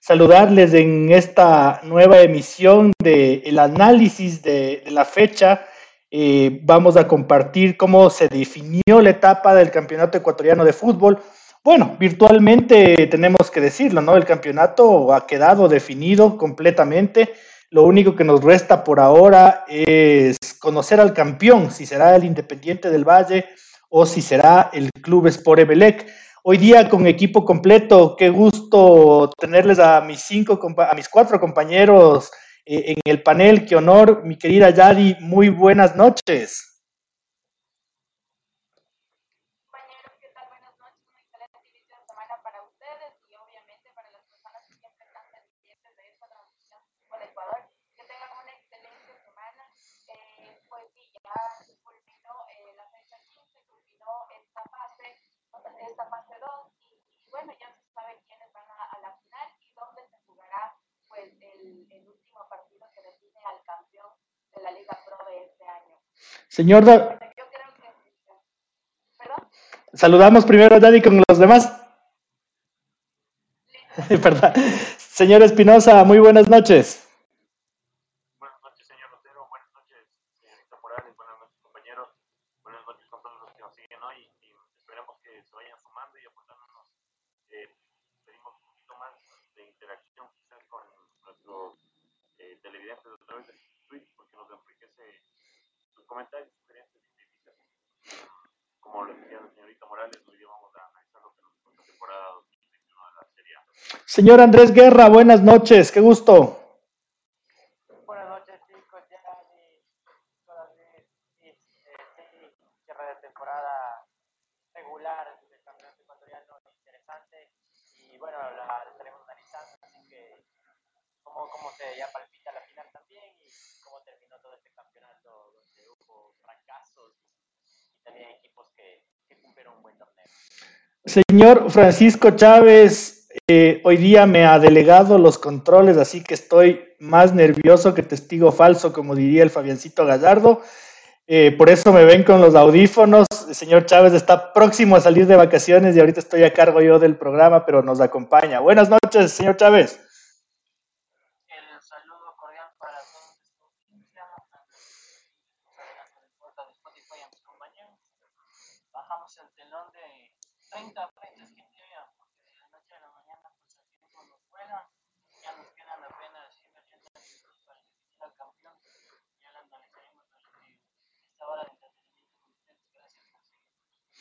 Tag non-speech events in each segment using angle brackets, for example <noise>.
saludarles en esta nueva emisión del el análisis de, de, la fecha. Eh, vamos a compartir cómo se definió la etapa del Campeonato Ecuatoriano de Fútbol. Bueno, virtualmente tenemos que decirlo, ¿no? El campeonato ha quedado definido completamente. Lo único que nos resta por ahora es conocer al campeón, si será el Independiente del Valle o si será el Club Sport Emelec. Hoy día con equipo completo, qué gusto tenerles a mis cinco, a mis cuatro compañeros eh, en el panel. Qué honor, mi querida Yadi. Muy buenas noches. bueno, ya se sabe quiénes van a, a, la final y dónde se jugará pues el, el, último partido que define al campeón de la Liga Pro de este año. Señor, saludamos primero a Daddy con los demás. <laughs> Señor Espinosa, muy buenas noches. Buenas noches, señor Rotero. Buenas noches, señorita Morales. Buenas noches, compañeros. Buenas noches con todos los que nos siguen hoy y esperemos que se vayan sumando y aportándonos eh, pedimos un poquito más de interacción quizás con nuestros eh, televidentes a través de Twitch porque nos enriquece sus comentarios, sugerencias y críticas. Como lo decía la señorita Morales, hoy vamos a analizar lo que nos la temporada 2021 de la Serie. Señor Andrés Guerra, buenas noches, qué gusto. Buenas noches, chicos. Ya de, todavía este, cierre de temporada regular del campeonato ecuatoriano interesante y bueno, la estaremos analizando, así que cómo, cómo se ya palpita la final también y cómo terminó todo este campeonato donde hubo fracasos y también equipos que, que cumplieron un buen torneo. Señor Francisco Chávez, eh, hoy día me ha delegado los controles, así que estoy más nervioso que testigo falso, como diría el Fabiancito Gallardo. Eh, por eso me ven con los audífonos. El señor Chávez está próximo a salir de vacaciones y ahorita estoy a cargo yo del programa, pero nos acompaña. Buenas noches, señor Chávez. El saludo cordial para todos de Spotify a mis compañeros. Bajamos el telón de 30 frentes que llevan, porque de la noche a la mañana pues el tiempo nos juega. Ya nos quedan apenas 180 minutos para definir al campeón. Ya lo analizaremos durante esta hora de entretenimiento con ustedes. Gracias por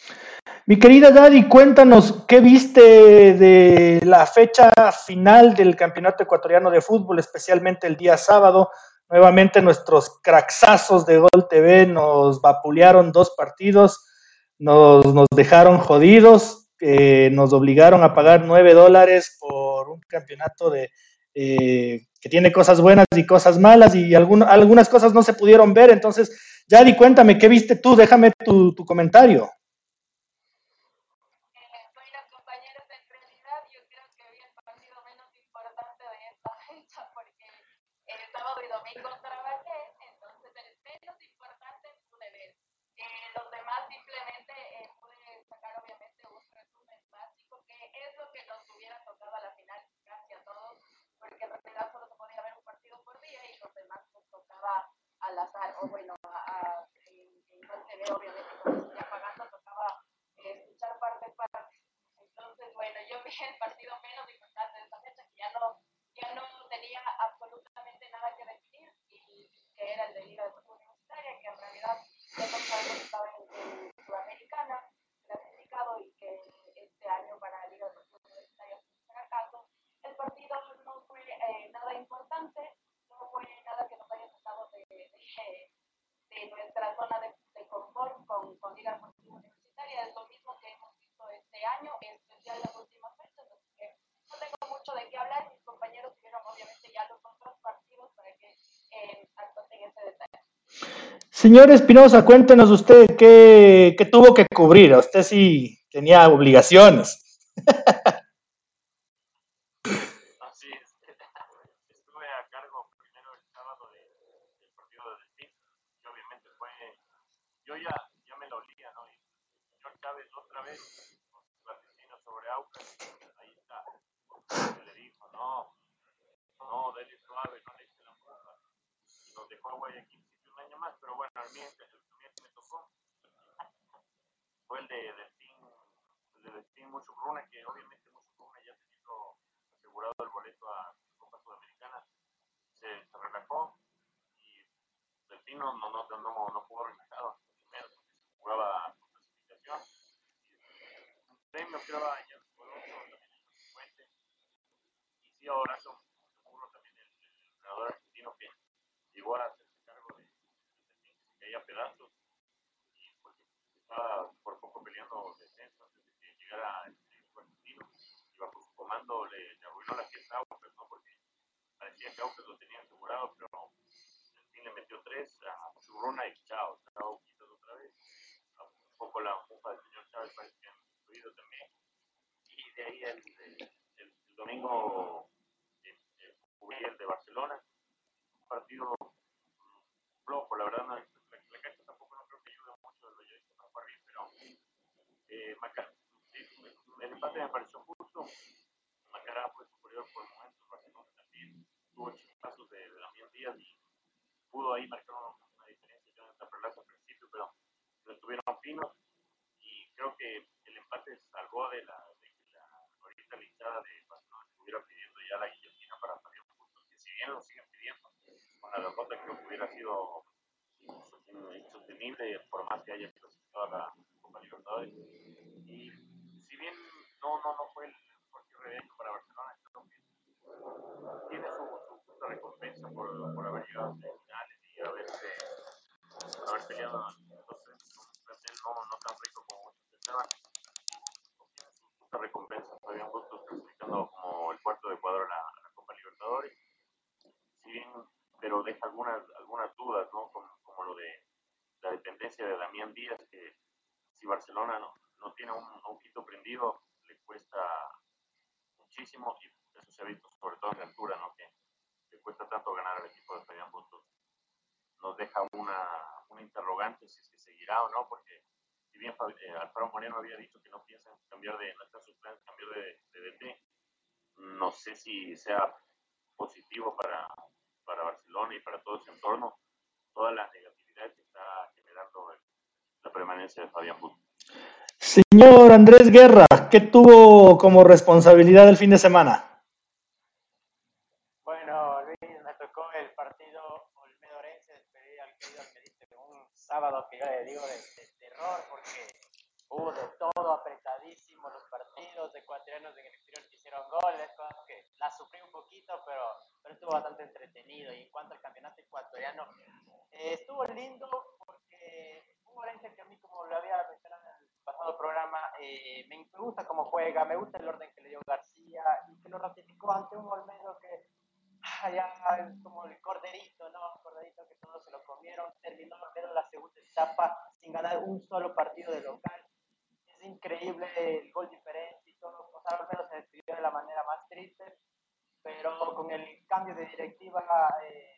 seguirnos. Mi querida Daddy, cuéntanos qué viste de la fecha final del Campeonato Ecuatoriano de Fútbol, especialmente el día sábado. Nuevamente nuestros craxazos de Gol TV nos vapulearon dos partidos, nos, dejaron jodidos, eh, nos obligaron a pagar nueve dólares por un campeonato de, eh, que tiene cosas buenas y cosas malas y algunas cosas no se pudieron ver. Entonces, Yadi, cuéntame, ¿qué viste tú? Déjame tu comentario. Al azar, o bueno, a, a, en, en TV obviamente cuando se pagando tocaba eh, escuchar parte parte. Entonces, bueno, yo vi el partido menos importante de esta fecha, que ya no, ya no tenía absolutamente nada que definir y que era el de Liga de Fútbol Universitaria, que en realidad ya no estaba en, en eh, nuestra zona de, de confort con, con Liga Deportiva Universitaria. Es lo mismo que hemos visto este año, en especial las últimas fechas. Así que no tengo mucho de qué hablar. Mis compañeros tuvieron obviamente ya los otros partidos para que eh, en ese detalle. Señor Espinosa, cuéntenos usted qué, qué tuvo que cubrir. Usted sí tenía obligaciones. <laughs> Delfín no, no, no, no, no pudo relajado, primero porque se jugaba con clasificación. Y un premio que era ya por otro, también el 50. Y sí, ahora son seguro también el, el entrenador argentino que llegó a hacerse cargo de, de Delfín, que se caía a pedazos y pues estaba por poco peleando descenso antes de que llegara el técnico argentino y bajo su comando le, le arruinó la fiesta a Aucas, ¿no? Porque parecía que Aucas lo tenía asegurado, pero el fin le metió tres a Churruna y chao, chao, quitas otra vez. Un poco la mufa del señor Chávez parece que han influido también. Y de ahí el, el, el domingo eh, eh, cubrí el de Barcelona, un partido flojo, la verdad, no, la, la cancha tampoco no creo que ayude mucho, lo yo hice para París, pero eh, Maca, sí, el empate me pareció justo. Macará fue superior por momentos, Barcelona también tuvo chispazos de, de Damián Díaz y pudo ahí marcar una, una diferencia ya en la plaza al principio, pero no estuvieron finos y creo que el empate salvó de la, de que la ahorita la hinchada de Barcelona estuviera pidiendo ya la guillotina para Fabián Bustos, que si bien lo siguen pidiendo, con la hubiera sido insostenible por más que haya clasificado a la Copa Libertadores. Y si bien no, no, no fue el de año para Barcelona, que tiene su, su recompensa por, por haber llegado a semifinales y haberse, haber peleado en dos frentes con un plantel no, no tan rico como muchos pensaban. Tiene su recompensa. Fabián Bustos clasificando como el cuarto de Ecuador a la, a la Copa Libertadores. Si bien, pero deja algunas, algunas dudas, ¿no? Como, como lo de la dependencia de Damián Díaz, que si Barcelona no, no tiene un, ojito prendido, le cuesta muchísimo y eso se ha visto sobre todo en la altura, ¿no? Que le cuesta tanto ganar al equipo de Fabián Bustos. Nos deja una, una interrogante si es que seguirá o no, porque si bien eh, Alfaro Moreno había dicho que no piensan cambiar de, no está su plan cambiar de, de DT, no sé si sea positivo para, para Barcelona y para todo ese entorno, toda la negatividad que está generando el, de Fabián Bustos. Señor Andrés Guerra, ¿qué tuvo como responsabilidad el fin de semana? Bueno, Luis, me tocó el partido Olmedorense, despedir al querido Almedista de un sábado que yo le digo de, de terror porque hubo de todo apretadísimo los partidos de ecuatorianos en el exterior que hicieron goles, cosas que la sufrí un poquito, pero, pero estuvo bastante entretenido. Y en cuanto al campeonato ecuatoriano, eh, estuvo lindo porque Orense que a mí, como lo había mencionado en el pasado programa, eh, me, gusta cómo juega, me gusta el orden que le dio García y que lo ratificó ante un Olmedo que ya como el corderito, ¿no? El corderito que todos se lo comieron. Terminó Olmedo la segunda etapa sin ganar un solo partido de local. Es increíble el gol diferente y todo. O sea, Olmedo se despidió de la manera más triste, pero con el cambio de directiva, eh,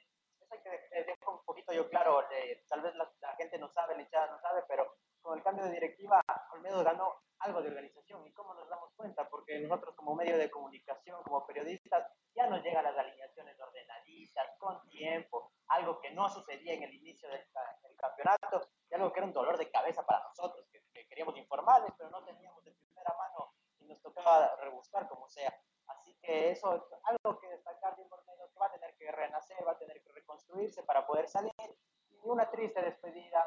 eso hay que dejar un poquito yo claro. eh, tal vez la, la gente no sabe, la hinchada no sabe, pero con el cambio de directiva, Olmedo ganó algo de organización. ¿Y cómo nos damos cuenta? Porque nosotros como medio de comunicación, como periodistas, ya nos llegan las alineaciones ordenaditas, con tiempo, algo que no sucedía en el inicio del, del campeonato, y algo que era un dolor de cabeza para nosotros, que, que queríamos informarles, pero no teníamos de primera mano y nos tocaba rebuscar como sea. Así que eso es algo que destacar de que va a tener que renacer, va a tener que reconstruirse para poder salir. Y una triste despedida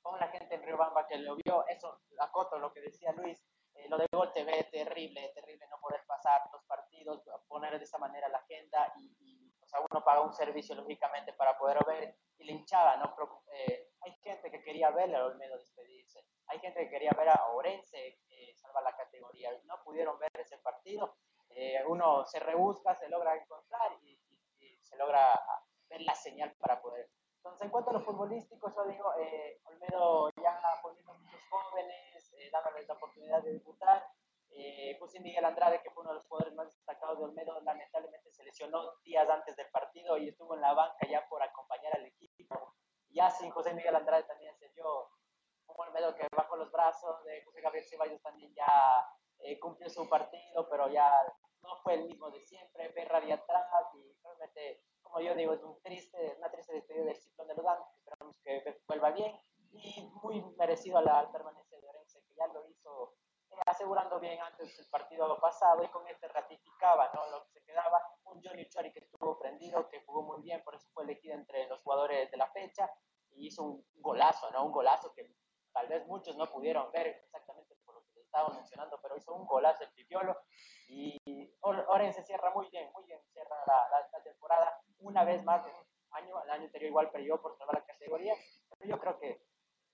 con la gente en Riobamba que lo vio, eso, acoto lo que decía Luis, eh, lo de Gol TV, terrible, terrible no poder pasar los partidos, poner de esa manera la agenda y, y o sea, uno paga un servicio lógicamente para poder ver y la hinchada, ¿no? Pero, eh, hay gente que quería ver a Olmedo despedirse, hay gente que quería ver a Orense eh, salvar la categoría, no pudieron ver ese partido, eh, uno se rebusca, se logra encontrar y, se logra ver la señal para poder en cuanto a lo futbolístico, yo digo, eh, Olmedo ya poniendo muchos jóvenes, eh, dándoles la oportunidad de debutar. Eh, José Miguel Andrade, que fue uno de los jugadores más destacados de Olmedo, lamentablemente se lesionó días antes del partido y estuvo en la banca ya por acompañar al equipo. Ya sin José Miguel Andrade también se dio un Olmedo que bajó los brazos, de José Gabriel Ceballos también ya eh, cumplió su partido, pero ya no fue el mismo de siempre, ve de atrás y realmente, como yo digo, es un triste, una triste despedida del ciclón de los Andes, esperamos que vuelva bien y muy merecido a la permanencia de Orense, que ya lo hizo eh, asegurando bien antes del partido pasado y con este ratificaba ¿no? lo que se quedaba. Un Johnny Chori que estuvo prendido, que jugó muy bien, por eso fue elegido entre los jugadores de la fecha y hizo un golazo, ¿no? un golazo que tal vez muchos no pudieron ver exactamente por lo que les estaba mencionando, pero hizo un golazo el Pipiolo Orense cierra muy bien, muy bien, cierra la, temporada una vez más año, el año anterior igual perdió por salvar la categoría, pero yo creo que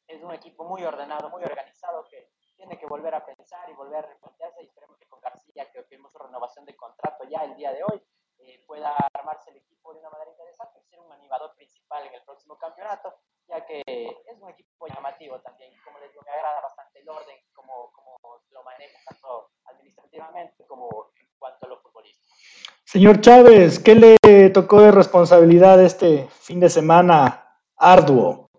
es un equipo muy ordenado, muy organizado, que tiene que volver a pensar y volver a replantearse y esperemos que con García, que firmó su renovación de contrato ya el día de hoy, eh, pueda armarse el equipo de una manera interesante y ser un animador principal en el próximo campeonato, ya que es un equipo llamativo también. Como les digo, me agrada bastante el orden, como, como lo maneja tanto administrativamente como en cuanto a lo futbolístico. Señor Chávez, ¿qué le tocó de responsabilidad este fin de semana arduo?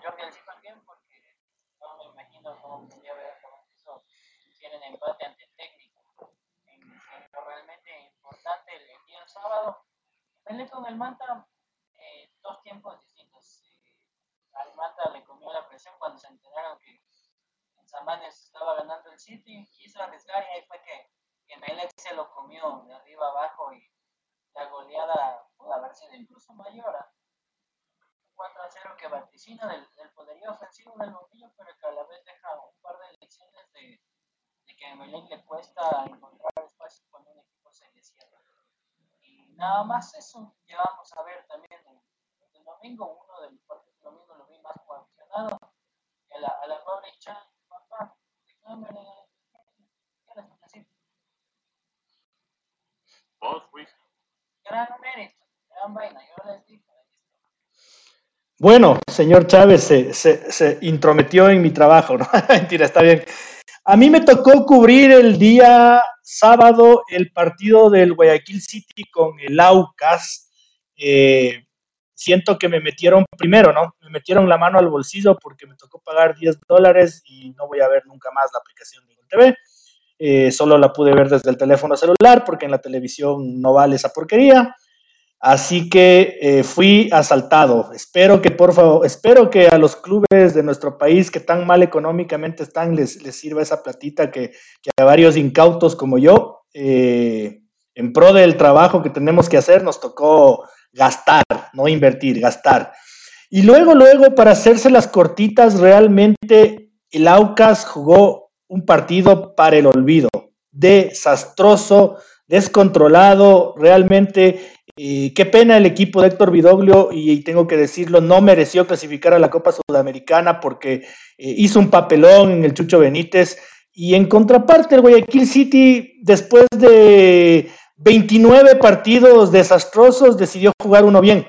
Jordi Alciba bien porque no me imagino cómo podría ver con eso tienen empate ante el técnico. En, en lo realmente importante el, día sábado, Pelé con el Manta, eh, dos tiempos distintos. Eh, al Manta le comió la presión cuando se enteraron que en Samanes estaba ganando el City, quiso arriesgar y ahí fue que, que Melec se lo comió de arriba abajo y la goleada pudo haber sido incluso mayor. 4 a 0 que vaticina del, del poderío ofensivo del Bombillo, pero que a la vez deja un par de lecciones de, de que a Melén le cuesta encontrar espacio cuando un equipo se le cierra. Y nada más eso, ya vamos a ver también el, el domingo, uno de los partidos del domingo lo vi más coaccionado, a la, a la pobre Chan, papá, déjame, ¿qué les decir? Vos, Gran mérito, gran vaina, yo les digo. Bueno, señor Chávez se, se, intrometió en mi trabajo, ¿no? <laughs> Mentira, está bien. A mí me tocó cubrir el día sábado el partido del Guayaquil City con el Aucas. Eh, siento que me metieron primero, ¿no? Me metieron la mano al bolsillo porque me tocó pagar 10 dólares y no voy a ver nunca más la aplicación de TV. Eh, solo la pude ver desde el teléfono celular porque en la televisión no vale esa porquería. Así que eh, fui asaltado. Espero que, por favor, espero que a los clubes de nuestro país que tan mal económicamente están les, les sirva esa platita que, a varios incautos como yo, eh, en pro del trabajo que tenemos que hacer, nos tocó gastar, no invertir, gastar. Y luego, luego, para hacerse las cortitas, realmente el Aucas jugó un partido para el olvido, desastroso, descontrolado, realmente qué pena el equipo de Héctor Vidoglio, y tengo que decirlo, no mereció clasificar a la Copa Sudamericana porque eh, hizo un papelón en el Chucho Benítez. Y en contraparte, el Guayaquil City, después de 29 partidos desastrosos, decidió jugar uno bien.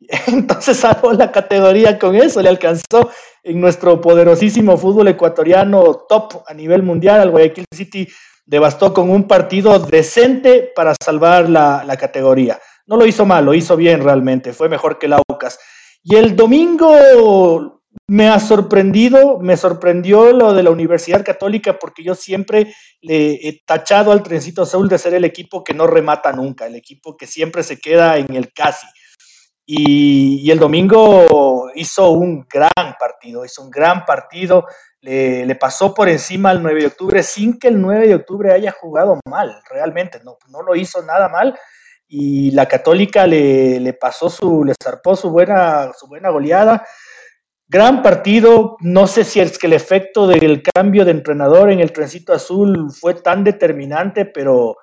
<laughs> Entonces salvó la categoría con eso, le alcanzó en nuestro poderosísimo fútbol ecuatoriano top a nivel mundial. Al Guayaquil City devastó con un partido decente para salvar la categoría no lo hizo mal, lo hizo bien realmente, fue mejor que el Aucas. Y el domingo me ha sorprendido, me sorprendió lo de la Universidad Católica porque yo siempre le he tachado al Trencito Azul de ser el equipo que no remata nunca, el equipo que siempre se queda en el casi. Y, el domingo hizo un gran partido, hizo un gran partido, le, le, pasó por encima al 9 de octubre sin que el 9 de octubre haya jugado mal, realmente, no, no lo hizo nada mal y la Católica le, pasó su, le zarpó su buena, su buena goleada. Gran partido, no sé si es que el efecto del cambio de entrenador en el trencito azul fue tan determinante, pero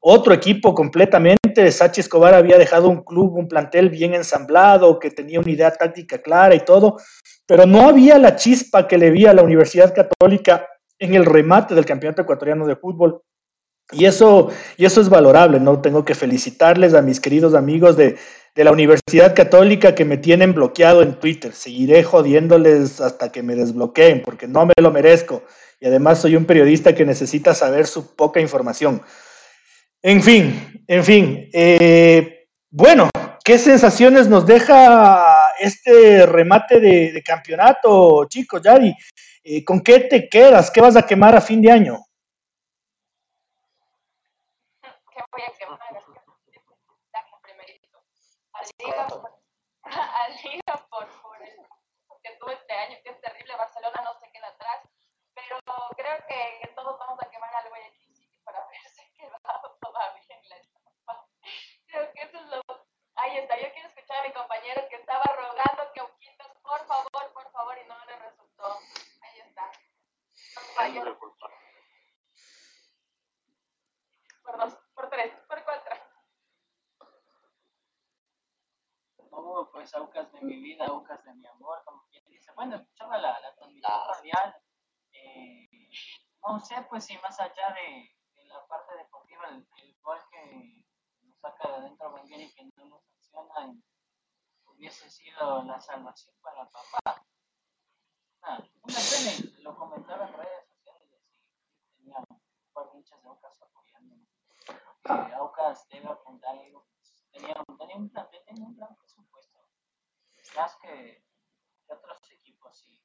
otro equipo completamente. Sachi Escobar había dejado un club, un plantel bien ensamblado, que tenía una idea táctica clara y todo, pero no había la chispa que le vi a la Universidad Católica en el remate del Campeonato Ecuatoriano de Fútbol. Y eso, y eso es valorable, ¿no? Tengo que felicitarles a mis queridos amigos de, de la Universidad Católica que me tienen bloqueado en Twitter. Seguiré jodiéndoles hasta que me desbloqueen, porque no me lo merezco. Y además soy un periodista que necesita saber su poca información. En fin, en fin. Eh, bueno, ¿qué sensaciones nos deja este remate de, campeonato, chicos, Yadi? Eh, ¿Con qué te quedas? ¿Qué vas a quemar a fin de año? ¿Qué voy a quemar? Liga, a Liga por, por el que tuvo este año, que es terrible. Barcelona no se queda atrás, pero creo que, que todos vamos a quemar al Guayaquil City para haberse quedado todavía en la etapa. Creo que eso es lo. Ahí está. Yo quiero escuchar a mi compañero que estaba rogando que Oquitos, por favor, por favor, y no le resultó. Ahí está. Por dos, por tres, por cuatro. Oh, pues Aucas de mi vida, Aucas de mi amor, como quien dice. Bueno, escuchaba la, la transmisión radial. Eh, no sé, pues si más allá de, la parte deportiva, el, el, gol que nos saca de adentro Wenger y que no nos sanciona hubiese sido la salvación para papá. Nah, una pena, lo comentaba en redes sociales y tenía un par de hinchas de Aucas apoyándome. Eh, Aucas debe apuntar algo tenía, tenía, un plan, tenía un plan presupuesto. Más que, que otros equipos, y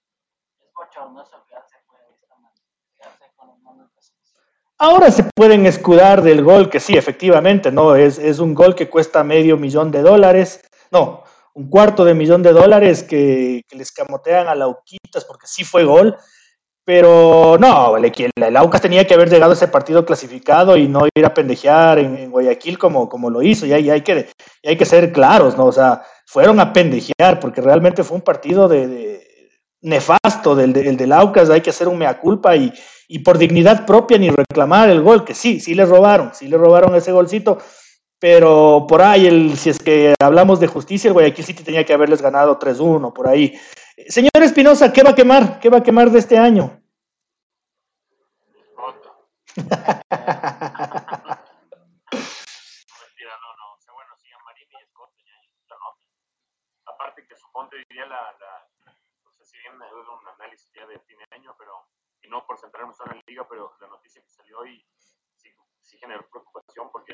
es bochornoso quedarse fuera de esta manera, quedarse con los manos Ahora se pueden escudar del gol, que sí, efectivamente, no, es, es un gol que cuesta medio millón de dólares, no, un cuarto de millón de dólares que, que les camotean a Lauquitas, porque sí fue gol, pero no, el, Aucas tenía que haber llegado a ese partido clasificado y no ir a pendejear en, Guayaquil como, como lo hizo. Y hay, hay, que, hay que ser claros, ¿no? O sea, fueron a pendejear porque realmente fue un partido de, nefasto del, del, del, Aucas. Hay que hacer un mea culpa y, y por dignidad propia ni reclamar el gol, que sí, sí le robaron, sí le robaron ese golcito. Pero por ahí, el, si es que hablamos de justicia, el Guayaquil City tenía que haberles ganado 3-1, por ahí. Señor Espinosa, ¿qué va a quemar? ¿Qué va a quemar de este año? <laughs> Mentira, no, no. O sea, bueno, sí, a Marini y Scott ya la nota. Aparte que suponte diría la, la, no sé si bien es un análisis ya de fin de año, pero, y no por centrarnos en la liga, pero la noticia que salió hoy sí, sí generó preocupación porque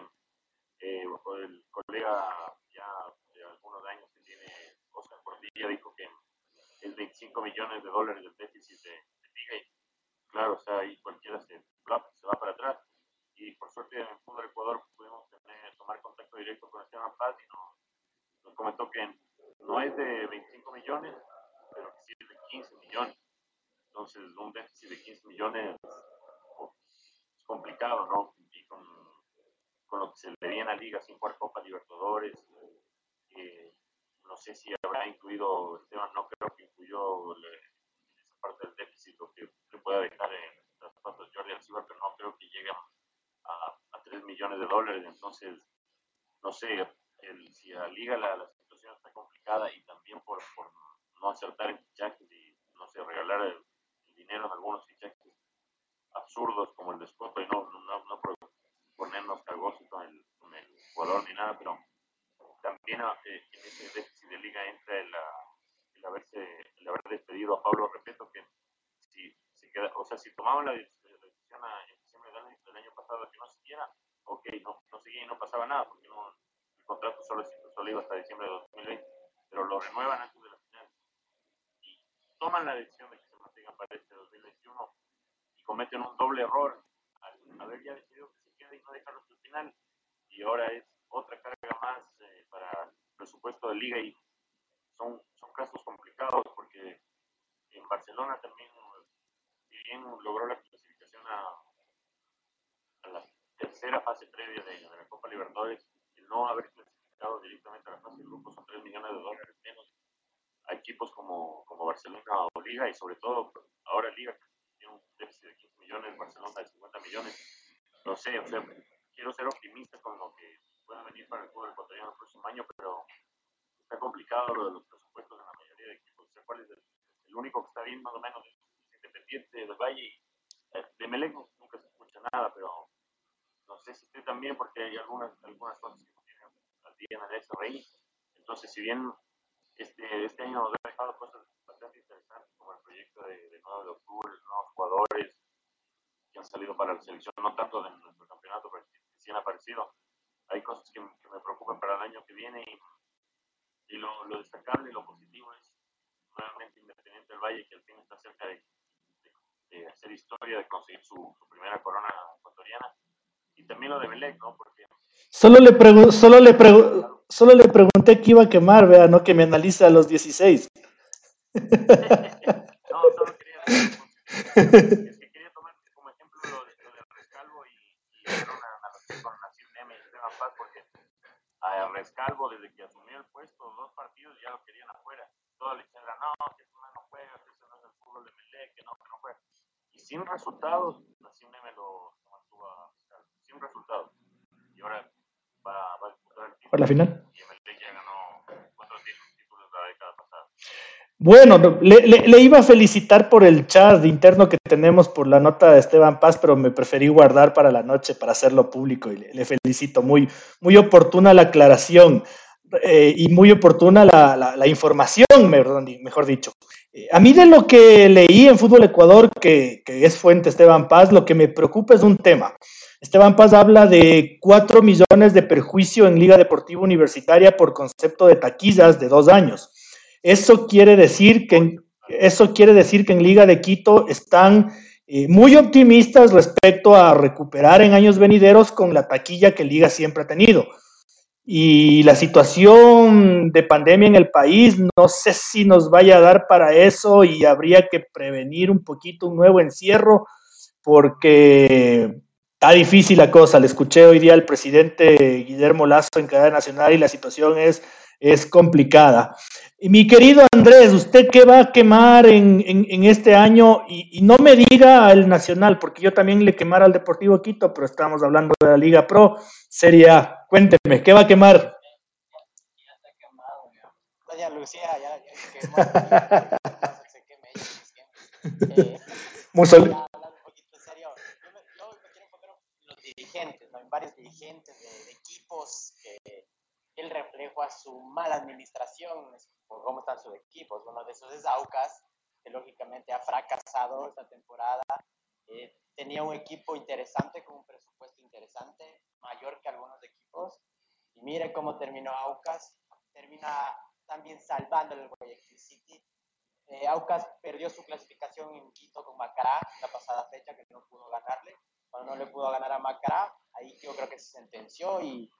eh, el colega ya de algunos años que tiene, Oscar Portilla, dijo que es 25 millones de dólares del déficit de, de liga y claro, o sea, ahí cualquiera se, se va para atrás. Y por suerte en el Fútbol Ecuador pudimos tener, tomar contacto directo con Esteban Paz y nos, nos comentó que no es de 25 millones, pero que sí es de 15 millones. Entonces, un déficit de 15 millones es complicado, ¿no? Y con, con lo que se le viene a Liga sin jugar Copa Libertadores, eh, no sé si habrá incluido, Esteban no creo que incluyó esa parte del déficit, lo que le pueda dejar en traspasos Jordi Alcibar, pero no creo que llegue a, a, 3 millones de dólares. Entonces, no sé, el, si a Liga la, la, situación está complicada y también por, por no acertar en fichajes y, no sé, regalar el, el dinero en algunos fichajes absurdos como el de Scotto y no, no, no por ponernos cargosos con el, con el jugador ni nada, pero también eh, en ese déficit de liga entra el, el, haberse, el haber despedido a Pablo Repeto, que si, si queda, o sea, si tomaban la decisión en diciembre del año, del año pasado que no siguiera, ok, no, no seguía y no pasaba nada, porque no, el contrato solo, solo iba hasta diciembre de 2020, pero lo renuevan antes de la final. Y toman la decisión de que se mantengan para este 2021 y cometen un doble error al haber ya decidido que se quede y no dejarlo hasta el final. Y ahora es otra carga más eh, para el presupuesto de liga y son, son casos complicados porque en Barcelona también, bien logró la clasificación a, a la tercera fase previa de, de, la Copa Libertadores, el no haber clasificado directamente a la fase de grupos son 3 millones de dólares menos a equipos como, como Barcelona o Liga y sobre todo ahora Liga tiene un déficit de 15 millones, Barcelona de 50 millones. No sé, o sea, quiero ser optimista con lo que pueda venir para el fútbol ecuatoriano el próximo año, pero está complicado lo de los presupuestos en la mayoría de equipos. ¿Cuál es el, el único que está bien más o menos es Independiente del Valle y Melec nunca se escucha nada, pero no sé si usted también, porque hay algunas, algunas cosas que no tienen al día en el SRI. Entonces, si bien este, este año nos ha dejado cosas bastante interesantes, como el proyecto de, de 9 de octubre, nuevos jugadores que han salido para la selección, no tanto de nuestro campeonato, pero sí han aparecido. Hay cosas que, que me preocupan para el año que viene y, y lo, lo, destacable y lo positivo es nuevamente Independiente del Valle, que al fin está cerca de, de, de hacer historia, de conseguir su, su, primera corona ecuatoriana. Y también lo de Belén, ¿no? Porque Solo le, pregu solo, le pregu solo le pregunté que iba a quemar, vea, no que me analice a los 16. <laughs> no, solo quería <laughs> es que quería tomar como ejemplo lo de, lo de Rescalvo y, y hacer una analogía con Nacim Neme y Esteban Paz, porque a Rescalvo, desde que asumió el puesto, dos partidos ya lo querían afuera. Toda la izquierda, no, que eso no juega, que eso no es el fútbol de Melé, que no, que no juega. Y sin resultados, Nacim Neme lo, mantuvo a sin resultados. Y ahora va, va a disputar el título. ¿Por la final? Y MLE ya ganó cuatro títulos la década pasada. Bueno, le, iba a felicitar por el chat interno que tenemos por la nota de Esteban Paz, pero me preferí guardar para la noche para hacerlo público y le, felicito. Muy, muy oportuna la aclaración eh, y muy oportuna la, información, mejor dicho. Eh, a mí de lo que leí en Fútbol Ecuador, que, que es fuente Esteban Paz, lo que me preocupa es un tema. Esteban Paz habla de 4 millones de perjuicio en Liga Deportiva Universitaria por concepto de taquillas de dos años. Eso quiere decir que en, eso quiere decir que en Liga de Quito están eh, muy optimistas respecto a recuperar en años venideros con la taquilla que Liga siempre ha tenido. Y la situación de pandemia en el país, no sé si nos vaya a dar para eso y habría que prevenir un poquito un nuevo encierro, porque Está difícil la cosa. Le escuché hoy día al presidente Guillermo Lazo en cadena nacional y la situación es, es complicada. Y mi querido Andrés, ¿usted qué va a quemar en, en, en este año? Y, y, no me diga al Nacional, porque yo también le quemara al Deportivo Quito, pero estamos hablando de la Liga Pro. Sería, cuénteme, ¿qué va a quemar? Ya está quemado, ya. Doña Lucía, ya, ya quemó. <laughs> eh, Mussolini. dirigentes, ¿no? en varios dirigentes de, de equipos que el reflejo a su mala administración, por cómo están sus equipos. Uno de esos es Aucas, que lógicamente ha fracasado esta temporada. Eh, tenía un equipo interesante, con un presupuesto interesante, mayor que algunos equipos. Y mire cómo terminó Aucas. Termina también salvando el Guayaquil City. Eh, Aucas perdió su clasificación en Quito con Macará la pasada fecha, que no pudo ganarle cuando no le pudo ganar a Macará, ahí yo creo que se sentenció y,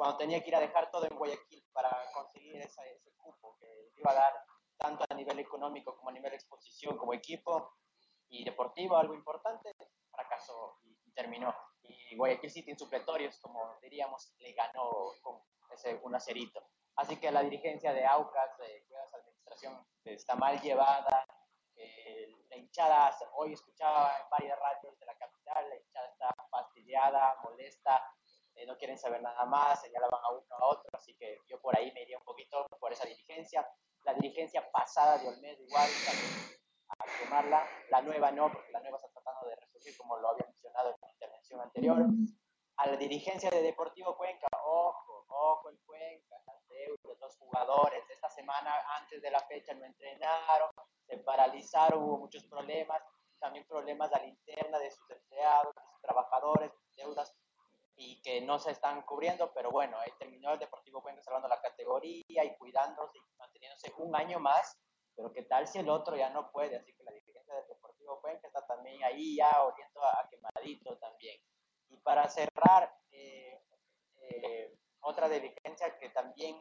cuando tenía que ir a dejar todo en Guayaquil para conseguir esa, ese cupo que iba a dar tanto a nivel económico como a nivel de exposición como equipo y deportivo, algo importante, fracasó y, y terminó. Y Guayaquil City en supletorios, como diríamos, le ganó con ese un acerito. Así que la dirigencia de Aucas, de esa administración, está mal llevada, eh, la hinchada, hoy escuchaba en varias radios de la capital, la hinchada está fastidiada, molesta, eh, no quieren saber nada más, señalaban a uno a otro, así que yo por ahí me iría un poquito por esa dirigencia. La dirigencia pasada de Olmedo igual, también a quemarla, la nueva no, porque la nueva está tratando de resurgir como lo había mencionado en la intervención anterior. A la dirigencia de Deportivo Cuenca, ojo, ojo el Cuenca, las deudas, los jugadores, esta semana antes de la fecha no entrenaron, se paralizaron, hubo muchos problemas, también problemas a la interna de sus empleados, de sus trabajadores, deudas y que no se están cubriendo, pero bueno, ahí terminó el Deportivo Cuenca salvando la categoría y cuidándose y manteniéndose un año más, pero qué tal si el otro ya no puede, así que la dirigencia del Deportivo Cuenca está también ahí ya oliendo a, quemadito también. Y para cerrar, eh, eh, otra dirigencia que también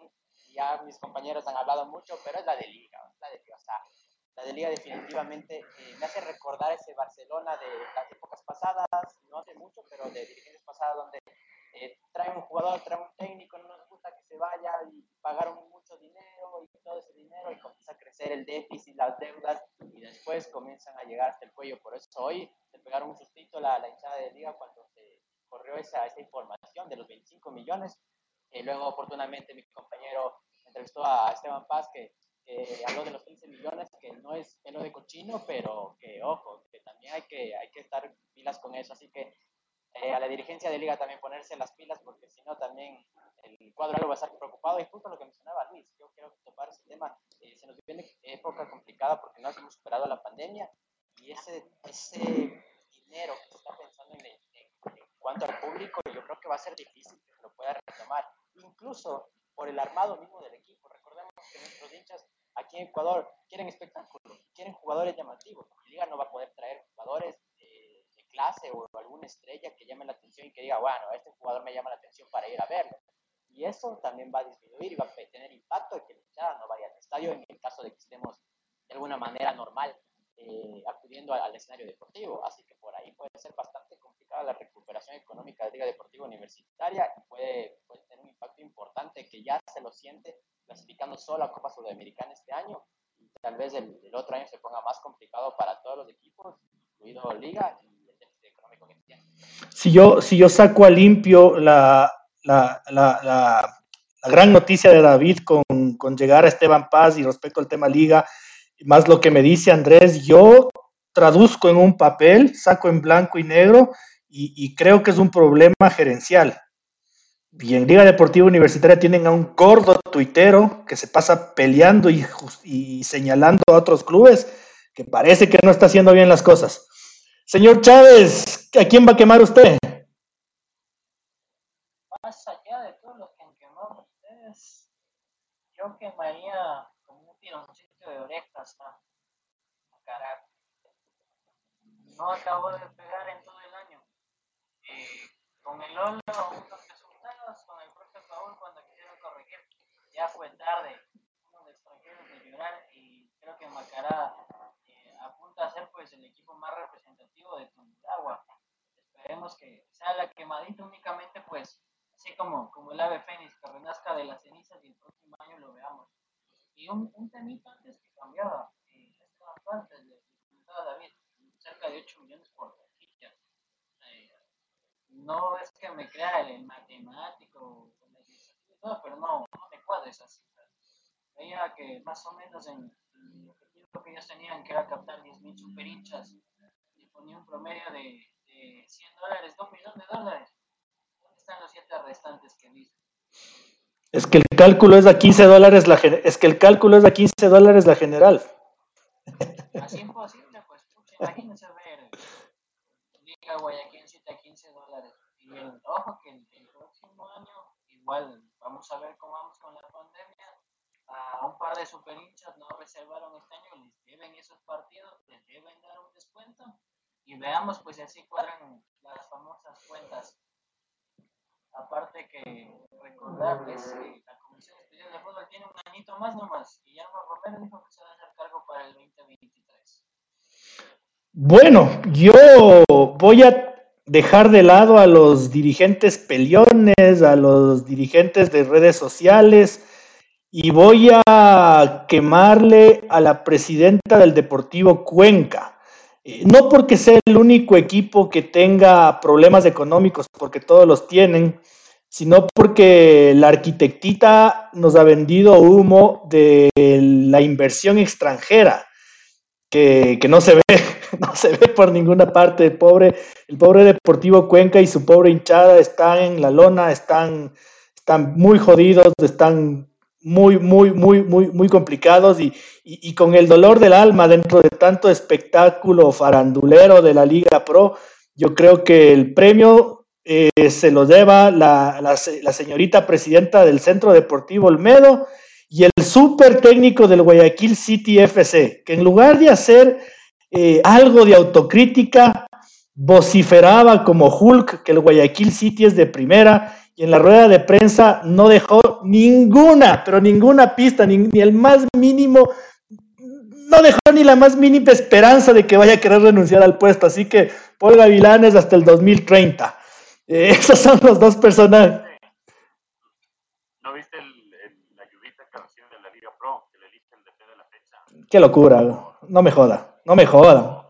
ya mis compañeros han hablado mucho, pero es la de Liga, la de Liga, la de Liga definitivamente eh, me hace recordar ese Barcelona de las épocas pasadas, no hace mucho, pero de dirigentes pasadas donde eh, trae un jugador, trae un técnico, no nos gusta que se vaya y pagaron mucho dinero y todo ese dinero y comienza a crecer el déficit, las deudas y después comienzan a llegar hasta el cuello. Por eso hoy se pegaron un sustito la, la hinchada de Liga cuando se corrió esa, esa información de los 25 millones. y luego, oportunamente, mi compañero entrevistó a Esteban Paz que que habló de los 15 millones, no es pelo de cochino, pero que ojo, que también hay que, hay que estar pilas con eso. Así que eh, a la dirigencia de liga también ponerse las pilas, porque si no también el cuadro va a estar preocupado. Y justo lo que mencionaba Luis, yo quiero topar ese tema. Eh, se nos viene época complicada porque no hemos superado la pandemia y ese, ese dinero que se está pensando en, en, cuanto al público, yo creo que va a ser difícil que se lo pueda retomar. Incluso por el armado mismo del equipo. Recordemos que nuestros hinchas aquí en Ecuador quieren espectáculo, quieren jugadores llamativos. La liga no va a poder traer jugadores de, de clase o alguna estrella que llame la atención y que diga, bueno, este jugador me llama la atención para ir a verlo. Y eso también va a disminuir y va a tener impacto en que la hinchada no vaya al estadio en el caso de que estemos de alguna manera normal eh, acudiendo al, al, escenario deportivo. Así que por ahí puede ser bastante complicada la recuperación económica de la Liga Deportiva Universitaria y puede, puede tener un impacto importante que ya se lo siente clasificando solo a Copa Sudamericana este año y tal vez el, el otro año se ponga más complicado para todos los equipos, incluido Liga y el déficit económico que tiene. Si yo, si yo saco a limpio la, la, la, la, gran noticia de David con, con, llegar a Esteban Paz y respecto al tema Liga, más lo que me dice Andrés, yo traduzco en un papel, saco en blanco y negro y, creo que es un problema gerencial. Y en Liga Deportiva Universitaria tienen a un gordo tuitero que se pasa peleando y señalando a otros clubes que parece que no está haciendo bien las cosas. Señor Chávez, ¿a quién va a quemar usted? Más allá de todos los que han quemado ustedes, yo quemaría como un tironcito No acabo de pegar en todo el año. Con el Lolo, unos resultados, con el propio Paul cuando quisieron corregir, ya fue tarde. Unos extranjeros de llorar y creo que Macará eh, apunta a ser pues el equipo más representativo de Tungurahua. Esperemos que sea la quemadita únicamente pues así como, como el ave fénix que renazca de las cenizas y el próximo año lo veamos. Y un, un temito antes que cambiaba, eh, esta parte de David, cerca de 8 millones por ficha. Eh, no es que me crea el, el matemático, no, pero no, no me cuadra esa cifra. Veía que más o menos en, en el objetivo que ellos tenían, que era captar 10.000 super hinchas, y ponía un promedio de, de 100 dólares, 2 millones de dólares están los siete restantes que dice? Es que el cálculo es de 15 dólares la es que el cálculo es de 15 dólares la general. <laughs> Así imposible, pues pucha, imagínense ver Liga Guayaquil 7 a 15 dólares. Y el, ojo que el, el, próximo año igual vamos a ver cómo vamos con la pandemia. A un par de super hinchas no reservaron este año, les deben esos partidos, les deben dar un descuento. Y veamos pues así cuadran las famosas cuentas aparte que recordarles que la Comisión Especial de Fútbol tiene un añito más nomás. Guillermo Romero dijo que se va a hacer cargo para el 2023. Bueno, yo voy a dejar de lado a los dirigentes peliones, a los dirigentes de redes sociales y voy a quemarle a la presidenta del Deportivo Cuenca. Eh, no porque sea el único equipo que tenga problemas económicos, porque todos los tienen, sino porque la arquitectita nos ha vendido humo de la inversión extranjera, que, que no se ve, <laughs> no se ve por ninguna parte. El pobre, el pobre Deportivo Cuenca y su pobre hinchada están en la lona, están, están muy jodidos, están muy, muy, muy, muy, muy complicados y, y, con el dolor del alma dentro de tanto espectáculo farandulero de la Liga Pro, yo creo que el premio eh, se lo deba la, la, señorita presidenta del Centro Deportivo Olmedo y el súper técnico del Guayaquil City FC, que en lugar de hacer eh, algo de autocrítica, vociferaba como Hulk que el Guayaquil City es de primera y en la rueda de prensa no dejó ninguna, pero ninguna pista, ni, ni, el más mínimo, no dejó ni la más mínima esperanza de que vaya a querer renunciar al puesto. Así que Paul Gavilán es hasta el 2030. Eh, <laughs> esos son los dos personajes. ¿No viste el, el, la de la Liga Pro que le el de la fecha? Qué locura, no me joda, no me jodan,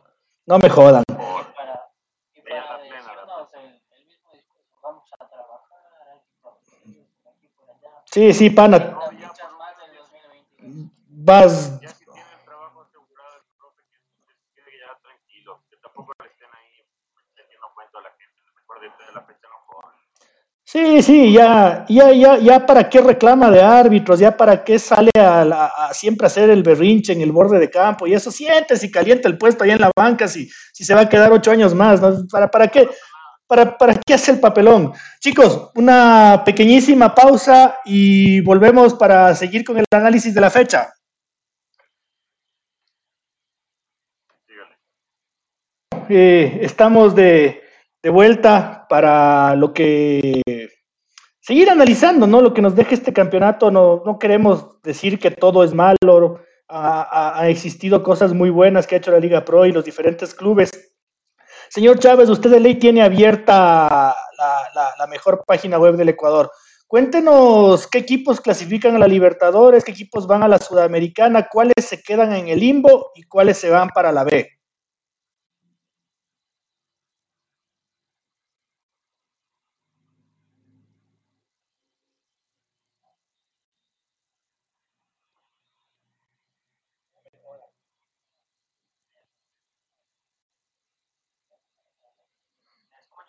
no me jodan. Y para, y para decirnos el, el mismo discurso, vamos a trabajar aquí por aquí, por aquí, por allá. Sí, sí, pana. Las fechas más del 2022. Vas. Ya si tiene el trabajo asegurado el profe, que se quede ya tranquilo, que tampoco le estén ahí de la fecha no jugó. Sí, sí, ya, ya, ya, ya para qué reclama de árbitros, ya para qué sale a, la- a siempre hacer el berrinche en el borde de campo y eso siente si calienta el puesto ahí en la banca, si, si se va a quedar ocho años más, ¿no? ¿Para, para qué? ¿Para, ¿Para qué hace el papelón? Chicos, una pequeñísima pausa y volvemos para seguir con el análisis de la fecha. Eh, estamos de, de vuelta para lo que seguir analizando, ¿no? Lo que nos deja este campeonato. No, no queremos decir que todo es malo. Ha existido cosas muy buenas que ha hecho la Liga Pro y los diferentes clubes. Señor Chávez, usted de ley tiene abierta la, la- la mejor página web del Ecuador. Cuéntenos qué equipos clasifican a la Libertadores, qué equipos van a la Sudamericana, cuáles se quedan en el limbo y cuáles se van para la B.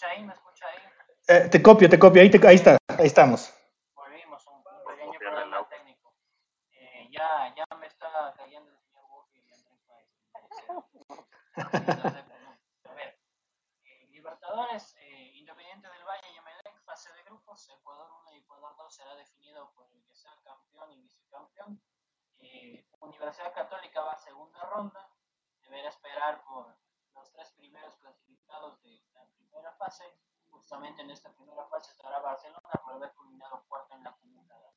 escucha ahí? ¿Me escucha ahí? Eh, te copio, te copio, ahí, te- ahí está, ahí estamos. Volvimos, un, un pequeño problema técnico. Eh, ya, ya me está cayendo el señor bueno, a ver, eh, Libertadores, eh, Independiente del Valle y Emelec, fase de grupos, Ecuador 1 y Ecuador 2 será definido por el que sea campeón y vicecampeón. Eh, Universidad Católica va a segunda ronda, deberá esperar por los tres primeros clasificados de primera fase. Justamente en esta primera fase estará Barcelona por haber culminado cuarto en la acumulada.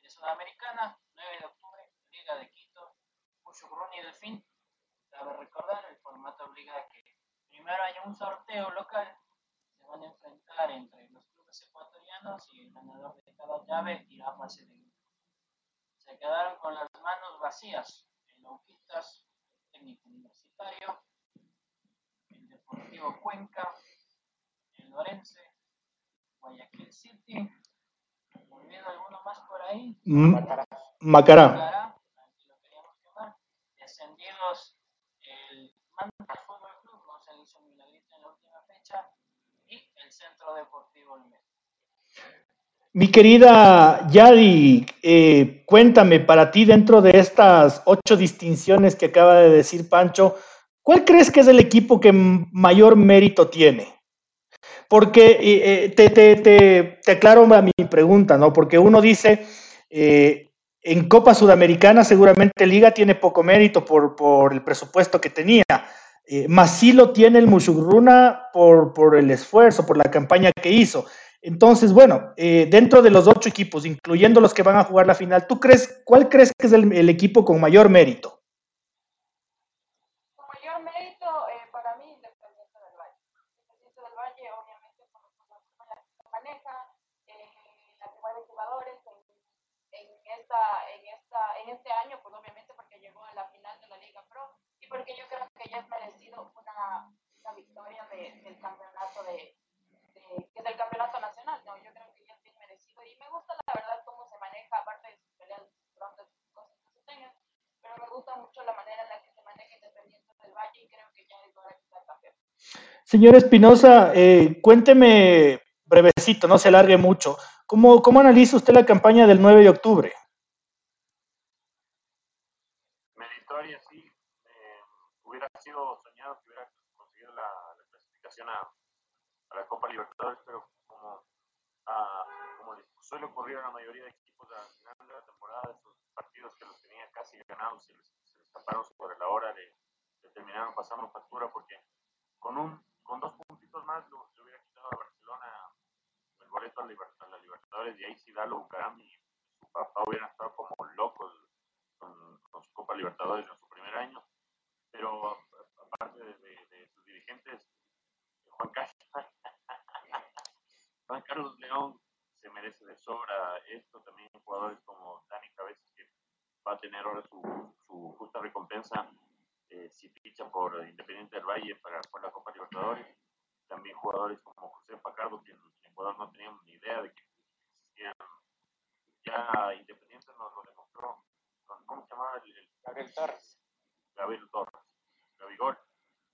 De Sudamericana, 9 de octubre, Liga de Quito, Muchugrún y Delfín. Cabe recordar, el formato obliga que primero haya un sorteo local, se van a enfrentar entre los clubes ecuatorianos y el ganador de cada llave irá a fase de grupo. Se quedaron con las manos vacías el Auquitas, técnico universitario, el Deportivo Cuenca, el Lorense, Guayaquil City, olvido alguno más por ahí, Mm, Macará. Macará, aquí lo queríamos quemar, descendidos el Manta Fútbol Club, no se hizo milagrito en la última fecha, y el Centro Deportivo Olmedo. Mi querida Yadi, eh, cuéntame, para ti dentro de estas ocho distinciones que acaba de decir Pancho, ¿cuál crees que es el equipo que mayor mérito tiene? Porque eh, te, te, te, te aclaro a mi pregunta, ¿no? Porque uno dice, eh, en Copa Sudamericana seguramente Liga tiene poco mérito por, por el presupuesto que tenía, eh, más sí lo tiene el Mushugruna por, por el esfuerzo, por la campaña que hizo. Entonces, bueno, eh, dentro de los ocho equipos, incluyendo los que van a jugar la final, ¿tú crees, cuál crees que es el equipo con mayor mérito? Con mayor mérito, eh, para mí, Independiente del Valle. Independiente del Valle, obviamente, por por la forma en la que se maneja, eh, la que mueve jugadores en, en, esta, en, esta, en este año, pues obviamente porque llegó a la final de la Liga Pro y porque yo creo que ya es merecido una, una victoria de, del campeonato de, de, que del campeonato nacional, ¿no? Yo creo que ya es bien merecido y me gusta la verdad cómo se maneja, aparte de sus peleas prontas y cosas que se tengan, pero me gusta mucho la manera en la que se maneja Independiente del Valle y creo que ya es hora que sea campeón. Señor Espinosa, eh, cuénteme brevecito, no se alargue mucho. ¿Cómo, ¿Cómo analiza usted la campaña del 9 de octubre? Meritoria, sí. Eh, hubiera sido soñado que hubiera conseguido la, la clasificación a, a la Copa Libertadores, pero como, ah, como suele ocurrir a la mayoría de equipos al final de la temporada, esos partidos que los tenían casi ganados se les, se escaparon sobre la hora, le, le terminaron pasando factura porque con un con dos puntitos más lo, le hubiera quitado a Barcelona el boleto a, Liber- a la Libertadores y ahí sí Dalo Bucaram y su papá hubieran estado como locos con, su Copa Libertadores en su primer año. Pero aparte de sus dirigentes, Juan Carlos, <laughs> Juan Carlos León se merece de sobra esto. También jugadores como Dani Cabezas, que va a tener ahora su, su justa recompensa eh, si fichan por Independiente del Valle para por la Copa Libertadores. También jugadores como José Pacardo, que en, Ecuador no teníamos ni idea de que existían. Ya Independiente nos lo demostró. ¿Cómo se llamaba? El, el, Gabriel Torres. Gabriel Torres. Gabigol.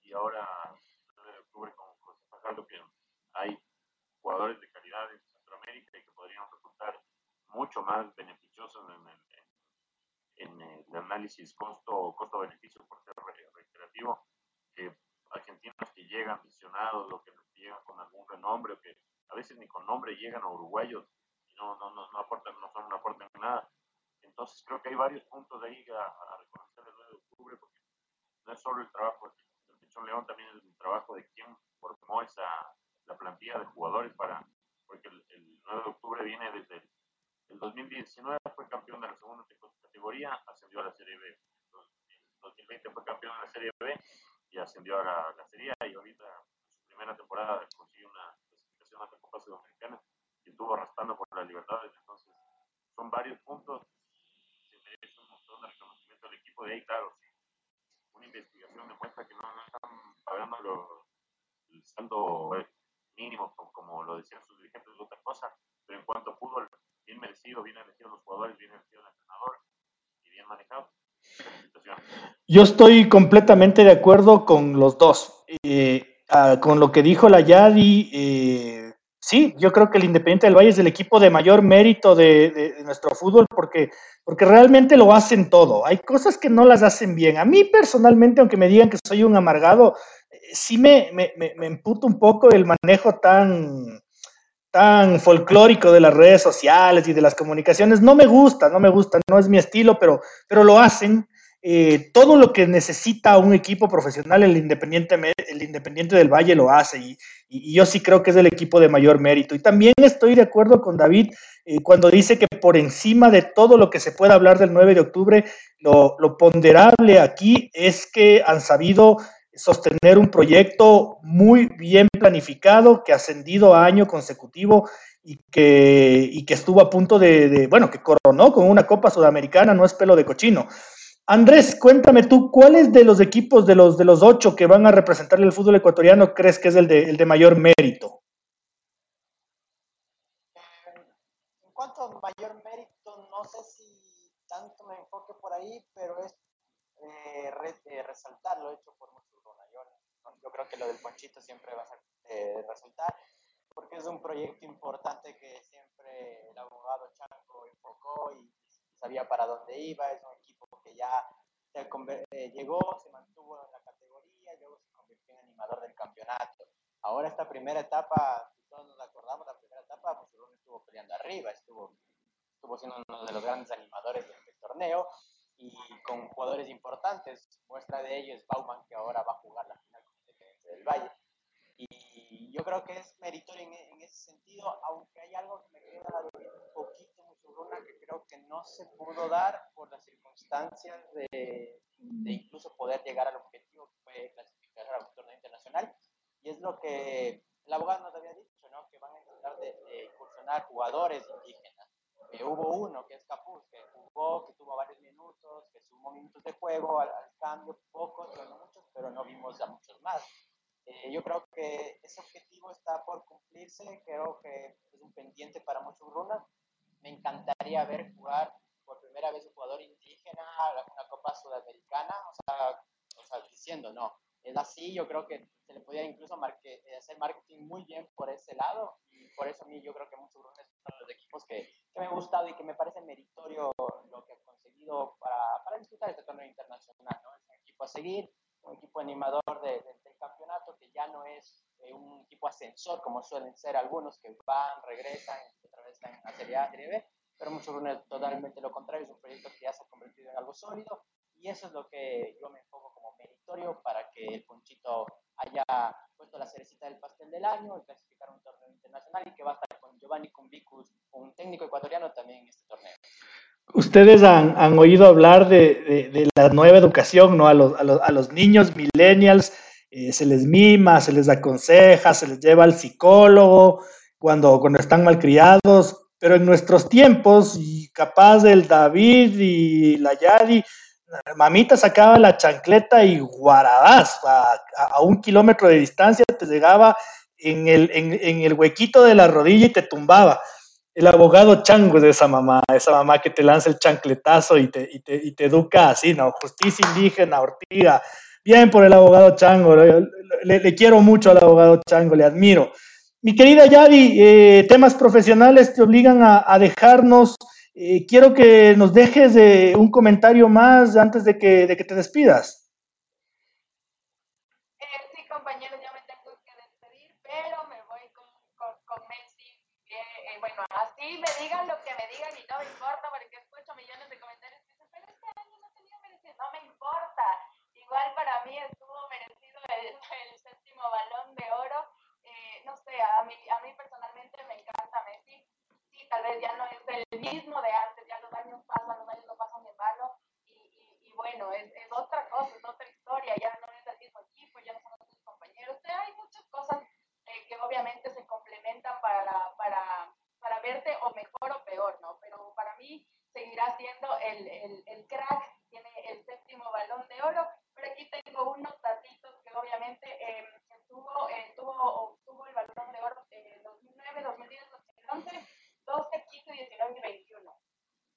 Y ahora, el de octubre, con José Pacardo, que hay jugadores de calidad en Centroamérica y que podrían resultar mucho más beneficiosos en el, en, el análisis costo-beneficio costo por ser reiterativo, que argentinos que llegan visionados o que llegan con algún renombre o que a veces ni con nombre llegan a uruguayos y no, no, no, no aportan, no son, no aportan nada. Entonces creo que hay varios puntos de ahí a, a reconocer el 9 de octubre, porque no es solo el trabajo del Pechón León, también el trabajo de quien formó esa, la plantilla de jugadores para, porque el, el 9 de octubre viene desde el, el 2019, fue campeón de la segunda categoría, ascendió a la Serie B. En 2020 fue campeón de la Serie B y ascendió a la, la Serie A y ahorita en su primera temporada consiguió una clasificación a la Copa Sudamericana y estuvo arrastrando por las libertades. Entonces, son varios puntos. Se merece un montón de reconocimiento al equipo de ahí, claro. Sí. Una investigación demuestra que no, no están pagando lo, el saldo eh, mínimo, como, como, lo decían sus dirigentes, es otra cosa. Pero en cuanto a fútbol, bien merecido, bien elegidos los jugadores, bien elegido el entrenador y bien manejado. Yo estoy completamente de acuerdo con los dos. Eh, uh, con lo que dijo la Yadi, eh, sí, yo creo que el Independiente del Valle es el equipo de mayor mérito de, nuestro fútbol porque, porque realmente lo hacen todo. Hay cosas que no las hacen bien. A mí personalmente, aunque me digan que soy un amargado, eh, sí me, me, me, me un poco el manejo tan tan folclórico de las redes sociales y de las comunicaciones. No me gusta, no me gusta, no es mi estilo, pero, pero lo hacen. Eh, todo lo que necesita un equipo profesional, el Independiente, el Independiente del Valle lo hace y, yo sí creo que es el equipo de mayor mérito. Y también estoy de acuerdo con David eh, cuando dice que por encima de todo lo que se pueda hablar del 9 de octubre, lo, lo ponderable aquí es que han sabido sostener un proyecto muy bien planificado, que ha ascendido a año consecutivo y que, y que estuvo a punto de, bueno, que coronó con una Copa Sudamericana, no es pelo de cochino. Andrés, cuéntame tú, ¿cuáles de los equipos de los, de los ocho que van a representar el fútbol ecuatoriano crees que es el de, el de mayor mérito? En cuanto a mayor mérito, no sé si tanto me enfoque por ahí, pero es eh, eh, resaltar hecho yo creo que lo del Ponchito siempre va a eh, resultar, porque es un proyecto importante que siempre el abogado Chanco enfocó y sabía para dónde iba, es un equipo que ya se eh, llegó, se mantuvo en la categoría luego se convirtió en animador del campeonato. Ahora esta primera etapa, si todos nos acordamos, la primera etapa, pues estuvo peleando arriba, estuvo, estuvo siendo uno de los grandes animadores del, del torneo y con jugadores importantes. Muestra de ello es Bauman, que ahora va a jugar la final del Valle. Y yo creo que es meritorio en, en, ese sentido, aunque hay algo que me queda un poquito mucho que creo que no se pudo dar por las circunstancias de, de incluso poder llegar al objetivo que fue clasificar a un torneo internacional. Y es lo que el abogado nos había dicho, ¿no? que van a intentar de, de incursionar jugadores indígenas. Eh, hubo uno que es Capuz, que jugó, que tuvo varios minutos, que sumó minutos de juego al, al cambio, pocos, pero no muchos, pero no vimos a muchos más. Eh, yo creo que ese objetivo está por cumplirse, creo que es un pendiente para muchos runas. Me encantaría ver jugar por primera vez un jugador indígena una Copa Sudamericana, o sea, o sea, diciendo, no, es así, yo creo que se le podía incluso marque, hacer marketing muy bien por ese lado, y por eso a mí yo creo que muchos runes son los equipos que, que me han gustado y que me parece meritorio lo que han conseguido para, para disfrutar este torneo internacional, ¿no? Es un equipo a seguir, un equipo animador de, de, campeonato que ya no es eh, un equipo ascensor como suelen ser algunos que van, regresan, otra vez están Serie A, Serie B, pero muchos runners totalmente lo contrario, es un proyecto que ya se ha convertido en algo sólido y eso es lo que yo me enfoco como meritorio para que el Ponchito haya puesto la cerecita del pastel del año y clasificar un torneo internacional y que va a estar con Giovanni Cumbicus, un técnico ecuatoriano también en este torneo. Ustedes han, han oído hablar de, de, de, la nueva educación, ¿no? A los, a los, a los niños millennials eh, se les mima, se les aconseja, se les lleva al psicólogo cuando, cuando están malcriados, pero en nuestros tiempos, y capaz del David y la Yadi, mamita sacaba la chancleta y guarabás, a, a, un kilómetro de distancia te llegaba en el, en el huequito de la rodilla y te tumbaba el abogado chango de esa mamá, esa mamá que te lanza el chancletazo y te, y te, y te educa así, ¿no? Justicia indígena, ortiga. Bien por el abogado chango, le, quiero mucho al abogado chango, le admiro. Mi querida Yadi, eh, temas profesionales te obligan a, dejarnos. Eh, quiero que nos dejes eh, un comentario más antes de que, de que te despidas. Eh, así me digan lo que me digan y no importa porque escucho millones de comentarios que dicen, pero este año no tenía merecido. No me importa. Para mí estuvo merecido el, el séptimo balón de oro. Eh, no sé, a mí, a mí personalmente me encanta Messi. Sí, tal vez ya no es el mismo de antes, ya los años pasan, los años no pasan de mano. Y, y, y bueno, es, es otra cosa, es otra historia, ya no es el mismo equipo, ya no son los mismos compañeros. O sea, hay muchas cosas eh, que obviamente se complementan para, para, para verte o mejor o peor, ¿no? Pero para mí seguirá siendo el, el, el crack, tiene el séptimo balón de oro, pero aquí tengo unos datitos que obviamente eh, tuvo, eh, tuvo, tuvo el balón de oro en 2009, 2010, 2011, 12, 15, 19 y 21.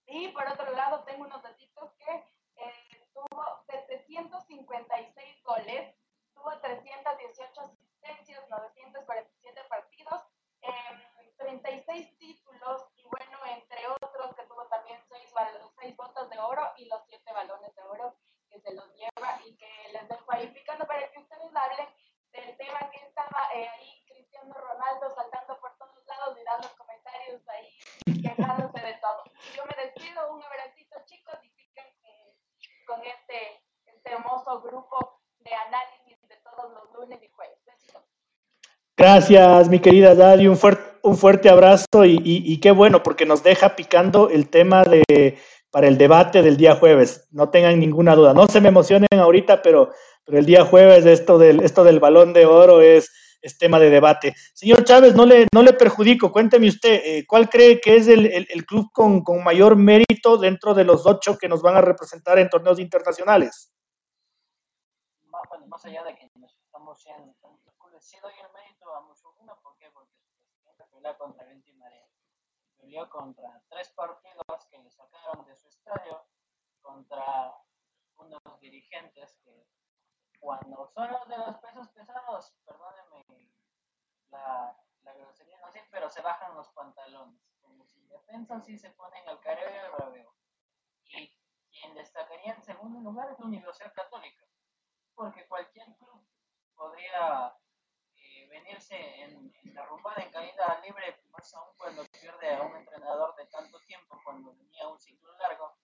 Y por otro lado tengo unos datitos que eh, tuvo 756 goles, tuvo 318 asistencias, 947 partidos, eh, 36 títulos y bueno, entre otros que tuvo también 6, seis botas de oro y los 7 balones de oro que se los lleva y que les dejo ahí picando para que ustedes hablen del tema que estaba eh, ahí Cristiano Ronaldo saltando por todos lados y dando comentarios ahí, quejándose de todo. Y yo me despido, un abracito chicos y piquen eh, con este, este hermoso grupo de análisis de todos los lunes y jueves. Besitos. Gracias, mi querida Daddy, un fuerte, un fuerte abrazo y, qué bueno, porque nos deja picando el tema de para el debate del día jueves. No tengan ninguna duda. No se me emocionen ahorita, pero, pero el día jueves esto del, esto del balón de oro es, tema de debate. Señor Chávez, no le, no le perjudico. Cuénteme usted, eh, ¿cuál cree que es el, el, club con, mayor mérito dentro de los ocho que nos van a representar en torneos internacionales? Más allá de que nos estamos en, sí doy el mérito a Mushuguna, ¿por qué? Porque siempre pelea contra viento y marea. Peleó contra tres partidos que le sacaron de su estadio, contra unos dirigentes que cuando son los de los pesos pesados, perdónenme la, la grosería, no sé, pero se bajan los pantalones. Como sin defensa sí se ponen al careo y al braveo. Y quien destacaría en segundo lugar es la Universidad Católica, porque cualquier club podría eh, venirse en, en derrumbada en caída libre, más aún cuando pierde a un entrenador de tanto tiempo, cuando tenía un ciclo largo,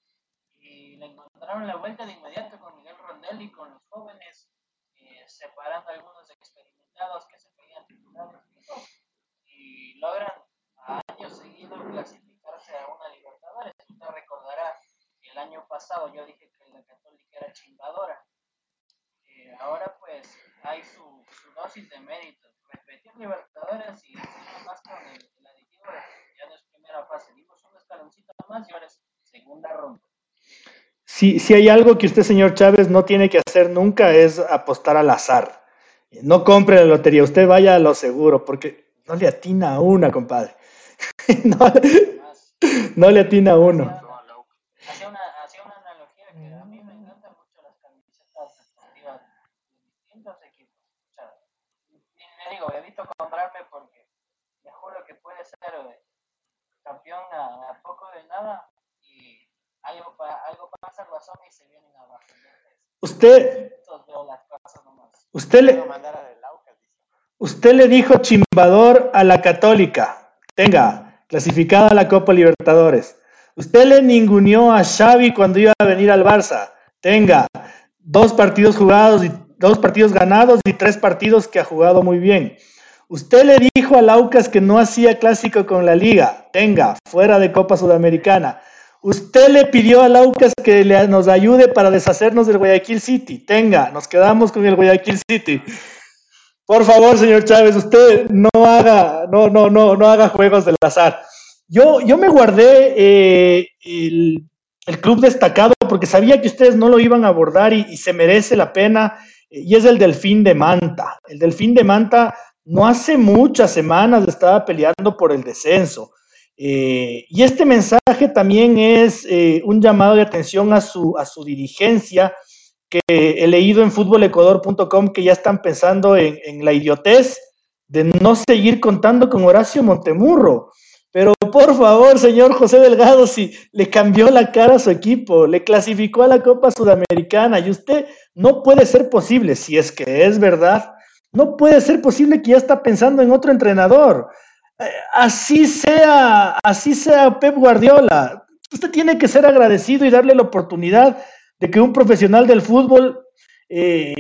y le encontraron la vuelta de inmediato con Miguel Rondelli, con los jóvenes, eh, separando a algunos experimentados que se pedían titulares y logran a años seguidos clasificarse a una Libertadores. Usted recordará que el año pasado yo dije que la Católica era chimbadora. Ahora pues hay su, su, dosis de mérito. Repetir Libertadores y más con el, el aditivo ya no es primera fase. Dimos un escaloncito más y ahora es segunda ronda. Si, si, hay algo que usted, señor Chávez, no tiene que hacer nunca es apostar al azar. No compre la lotería, usted vaya a lo seguro, porque no le atina a una, compadre. <laughs> no, no, le atina a uno. Hacía una, hacía una analogía que a mí me encantan mucho las camisetas deportivas de distintos equipos. O sea, le digo, evito comprarme porque me juro que puede ser eh, campeón a, a poco de nada algo, algo pasa, razón y se vienen abajo. Usted, usted le, usted le dijo chimbador a la católica, tenga, clasificada a la Copa Libertadores. Usted le ninguneó a Xavi cuando iba a venir al Barça, tenga, dos partidos jugados y dos partidos ganados y tres partidos que ha jugado muy bien. Usted le dijo a Laucas que no hacía clásico con la liga, tenga, fuera de Copa Sudamericana. Usted le pidió a Laucas que nos ayude para deshacernos del Guayaquil City. Tenga, nos quedamos con el Guayaquil City. Por favor, señor Chávez, usted no haga, no, no, no, no haga juegos del azar. Yo, yo me guardé eh, el, club destacado porque sabía que ustedes no lo iban a abordar y se merece la pena, y es el Delfín de Manta. El Delfín de Manta no hace muchas semanas estaba peleando por el descenso. Eh, y este mensaje también es eh, un llamado de atención a su, a su dirigencia, que he leído en futbolecuador.com que ya están pensando en, en, la idiotez de no seguir contando con Horacio Montemurro. Pero por favor, señor José Delgado, si le cambió la cara a su equipo, le clasificó a la Copa Sudamericana y usted no puede ser posible, si es que es verdad, no puede ser posible que ya está pensando en otro entrenador. Eh, así sea, así sea Pep Guardiola. Usted tiene que ser agradecido y darle la oportunidad de que un profesional del fútbol eh,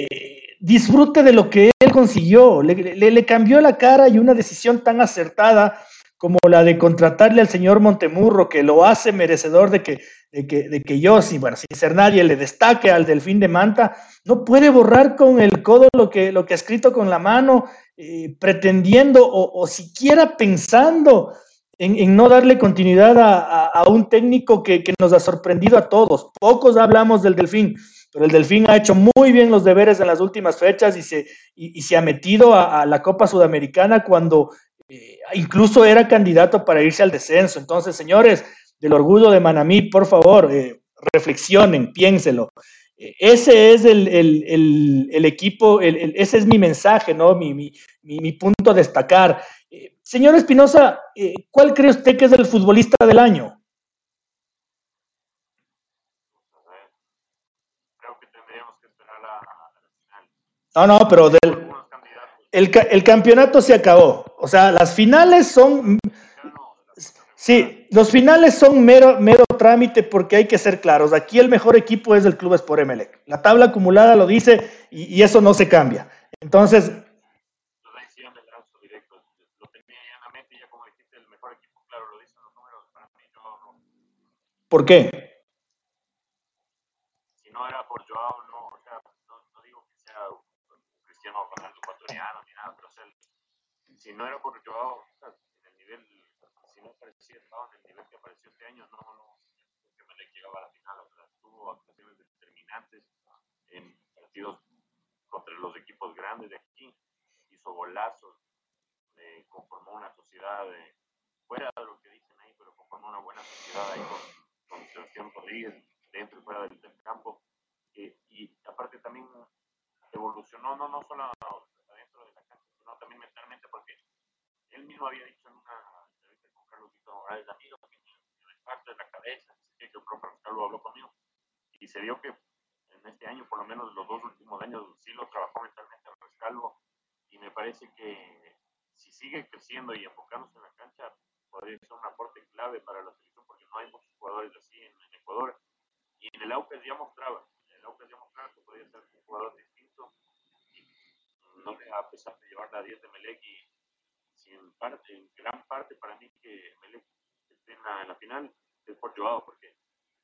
disfrute de lo que él consiguió. Le, le, cambió la cara y una decisión tan acertada como la de contratarle al señor Montemurro, que lo hace merecedor de que, de que, de que yo, sin, bueno, sin ser nadie, le destaque al delfín de Manta, no puede borrar con el codo lo que, lo que ha escrito con la mano, eh, pretendiendo o, siquiera pensando en, en, no darle continuidad a, a, un técnico que, que, nos ha sorprendido a todos. Pocos hablamos del delfín, pero el delfín ha hecho muy bien los deberes en las últimas fechas y se, y, se ha metido a la Copa Sudamericana cuando eh, incluso era candidato para irse al descenso. Entonces, señores del orgullo de Manamí, por favor, eh, reflexionen, piénselo. Eh, ese es el, el, el, el equipo, ese es mi mensaje, ¿no? Mi, mi, mi, mi punto a destacar. Señor Espinosa, ¿cuál cree usted que es el futbolista del año? Creo que tendríamos que esperar a, a la final. No, no, pero del, el, el, campeonato se acabó. O sea, las finales son. Sí, los finales son mero, mero trámite porque hay que ser claros. Aquí el mejor equipo es el Club Sport Emelec. La tabla acumulada lo dice y, y eso no se cambia. Entonces. ¿Por qué? Si no era por Joao, no, o sea, no, no digo que sea un Cristiano Ronaldo ecuatoriano ni nada, pero o sea, si no era por Joao, o sea, en el nivel, si no aparecía en el nivel que apareció este año, no, no, que me le llegaba a la final, o sea, tuvo actuaciones determinantes en partidos contra los equipos grandes de aquí, hizo golazos, eh, conformó una sociedad de, fuera de lo que dicen ahí, pero conformó una buena sociedad ahí con con Sebastián Rodríguez dentro y fuera del, del campo. Eh, y aparte también evolucionó, no, no solo adentro de la cancha, sino también mentalmente, porque él mismo había dicho en una entrevista con Carlos Víctor Morales, a mí lo que me parte de la cabeza, que el profe Carlos habló conmigo, y se vio que en este año, por lo menos los dos últimos años, sí lo trabajó mentalmente al Rescalvo, y me parece que si sigue creciendo y enfocándose en la cancha, podría ser un aporte clave para la selección porque no hay muchos jugadores así en, en Ecuador. Y en el Aucas ya mostraba, en el Aucas ya mostraba que podía ser un jugador distinto y no le va a pesar de llevar la 10 de Melec y si en, parte, en gran parte para mí que Melec esté en la, en la final es por Joao, porque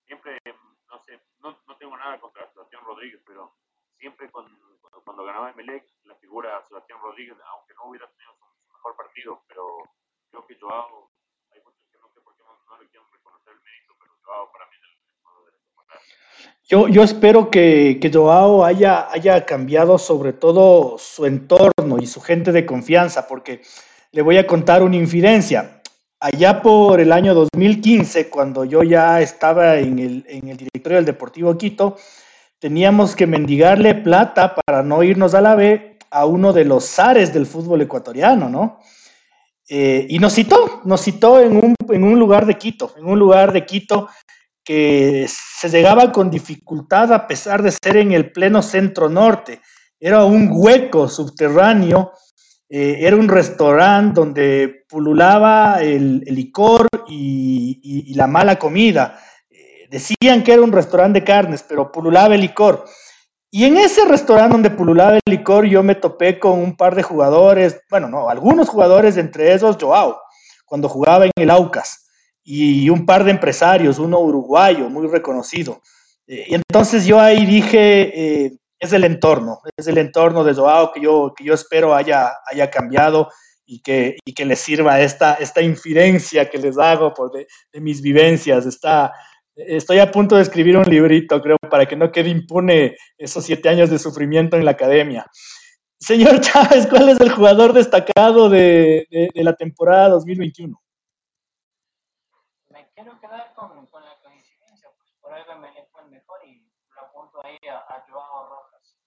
siempre, no sé, no, no tengo nada contra Sebastián Rodríguez, pero siempre con, cuando, cuando ganaba Melec, la figura Sebastián Rodríguez, aunque no hubiera tenido su, su mejor partido, pero creo que Joao no le quiero reconocer el mérito, pero Joao para mí es el jugador de la temporada. Yo, espero que, que Joao haya, cambiado sobre todo su entorno y su gente de confianza, porque le voy a contar una infidencia. Allá por el año 2015, cuando yo ya estaba en el, directorio del Deportivo Quito, teníamos que mendigarle plata para no irnos a la B a uno de los zares del fútbol ecuatoriano, ¿no? Eh, y nos citó, nos citó en un lugar de Quito, en un lugar de Quito que se llegaba con dificultad a pesar de ser en el pleno centro norte. Era un hueco subterráneo, eh, era un restaurante donde pululaba el, licor y, la mala comida. Eh, decían que era un restaurante de carnes, pero pululaba el licor. Y en ese restaurante donde pululaba el licor, yo me topé con un par de jugadores, bueno, no, algunos jugadores, entre esos Joao, cuando jugaba en el Aucas, y un par de empresarios, uno uruguayo, muy reconocido. Eh, y entonces yo ahí dije, eh, es el entorno, es el entorno de Joao que yo, que yo espero haya, haya cambiado y que, y que les sirva esta, esta que les hago por de, mis vivencias, esta, Estoy a punto de escribir un librito, creo, para que no quede impune esos siete años de sufrimiento en la academia. Señor <laughs> Chávez, ¿cuál es el jugador destacado de, de, de la temporada 2021? Me quiero quedar con, con la coincidencia, pues por ahí me fue el mejor y lo apunto ahí a, a Joao Rojas.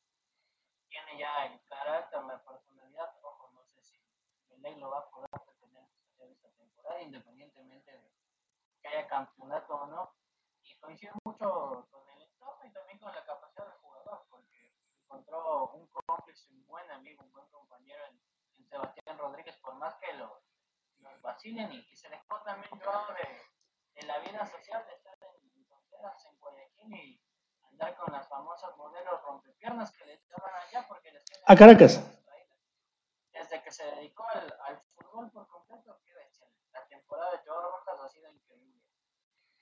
Tiene ya el carácter, la personalidad, ojo, no sé si Melec lo va a poder tener esta temporada independientemente de que haya campeonato o no. Y coincido mucho con el entorno y también con la capacidad del jugador, porque encontró un cómplice, un buen amigo, un buen compañero en, Sebastián Rodríguez, por más que lo, vacilen y, se dejó también yo de, la vida social de estar en fronteras en Guayaquil y andar con las famosas modelos rompepiernas que le llaman allá porque les a Caracas. desde que se dedicó al, al fútbol por completo, la temporada de Joao Rojas ha sido increíble.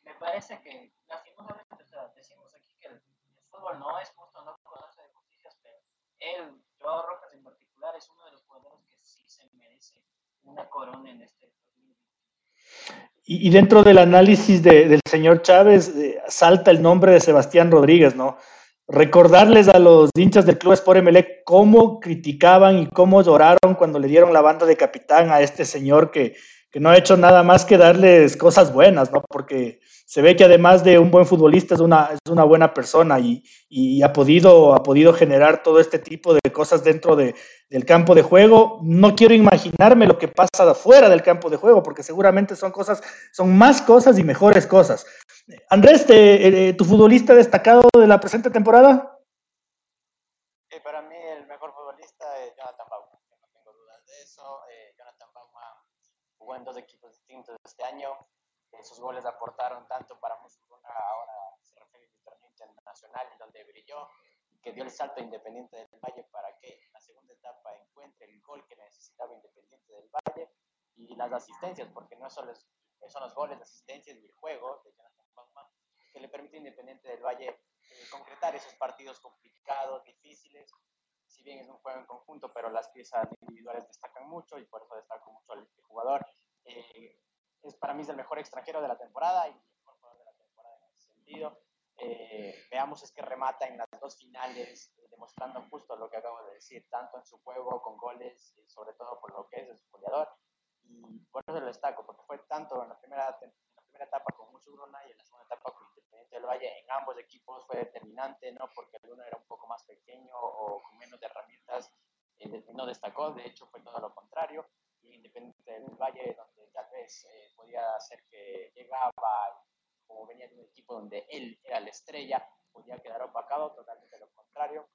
Me parece que, lastimosamente, o sea, decimos aquí que el, fútbol no es justo, no conoce de justicias, pero él, Joao Rojas en particular, es uno de los jugadores que sí se merece una corona en este y, dentro del análisis de, del señor Chávez, eh, salta el nombre de Sebastián Rodríguez, ¿no? recordarles a los hinchas del Club Sport MLE cómo criticaban y cómo lloraron cuando le dieron la banda de capitán a este señor que, que no ha hecho nada más que darles cosas buenas, ¿no? Porque se ve que además de un buen futbolista es una, es una buena persona y, y ha, podido, ha podido generar todo este tipo de cosas dentro de, del campo de juego. No quiero imaginarme lo que pasa afuera del campo de juego, porque seguramente son cosas, son más cosas y mejores cosas. Andrés, te, eh, ¿tu futbolista destacado de la presente temporada? Para mí el mejor futbolista es Jonathan Bauma, no tengo dudas de eso. Eh, Jonathan Bauma jugó en dos equipos distintos este año. sus goles aportaron tanto para Musulmana, ahora se refiere al torneo internacional, donde brilló, que dio el salto Independiente del Valle para que en la segunda etapa encuentre el gol que necesitaba Independiente del Valle y las asistencias, porque no solo son los goles, las asistencias y el juego de Jonathan que le permite a Independiente del Valle eh, concretar esos partidos complicados, difíciles. Si bien es un juego en conjunto, pero las piezas individuales destacan mucho y por eso destaco mucho al jugador. Eh, es para mí es el mejor extranjero de la temporada y el mejor jugador de la temporada en ese sentido. Eh, veamos es que remata en las dos finales, demostrando justo lo que acabo de decir, tanto en su juego con goles, y sobre todo por lo que es, su goleador. Y por eso lo destaco, porque fue tanto en la primera temporada primera etapa con Musurona y en la segunda etapa con Independiente del Valle, en ambos equipos fue determinante, no porque el uno era un poco más pequeño o con menos de herramientas, eh, no destacó, de hecho fue todo lo contrario. Independiente del Valle, donde tal vez eh, podía hacer que llegaba, como venía de un equipo donde él era la estrella, podía quedar opacado, totalmente lo contrario.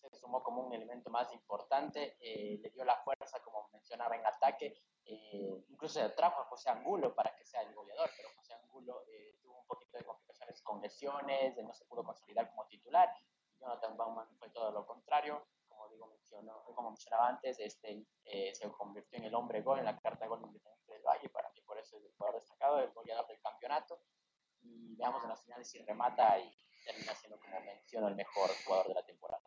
Se sumó como un elemento más importante, eh, le dio la fuerza, como mencionaba, en ataque, eh, incluso se trajo a José Angulo para que sea el goleador, pero José Angulo eh, tuvo un poquito de complicaciones con lesiones, no se pudo consolidar como titular, Jonathan Bauman fue todo lo contrario, como digo, mencionó, como mencionaba antes, este, se convirtió en el hombre gol en la carta gol independiente del Valle, para mí por eso es el jugador destacado, el goleador del campeonato, y veamos en las finales si remata y termina siendo, como menciono, el mejor jugador de la temporada.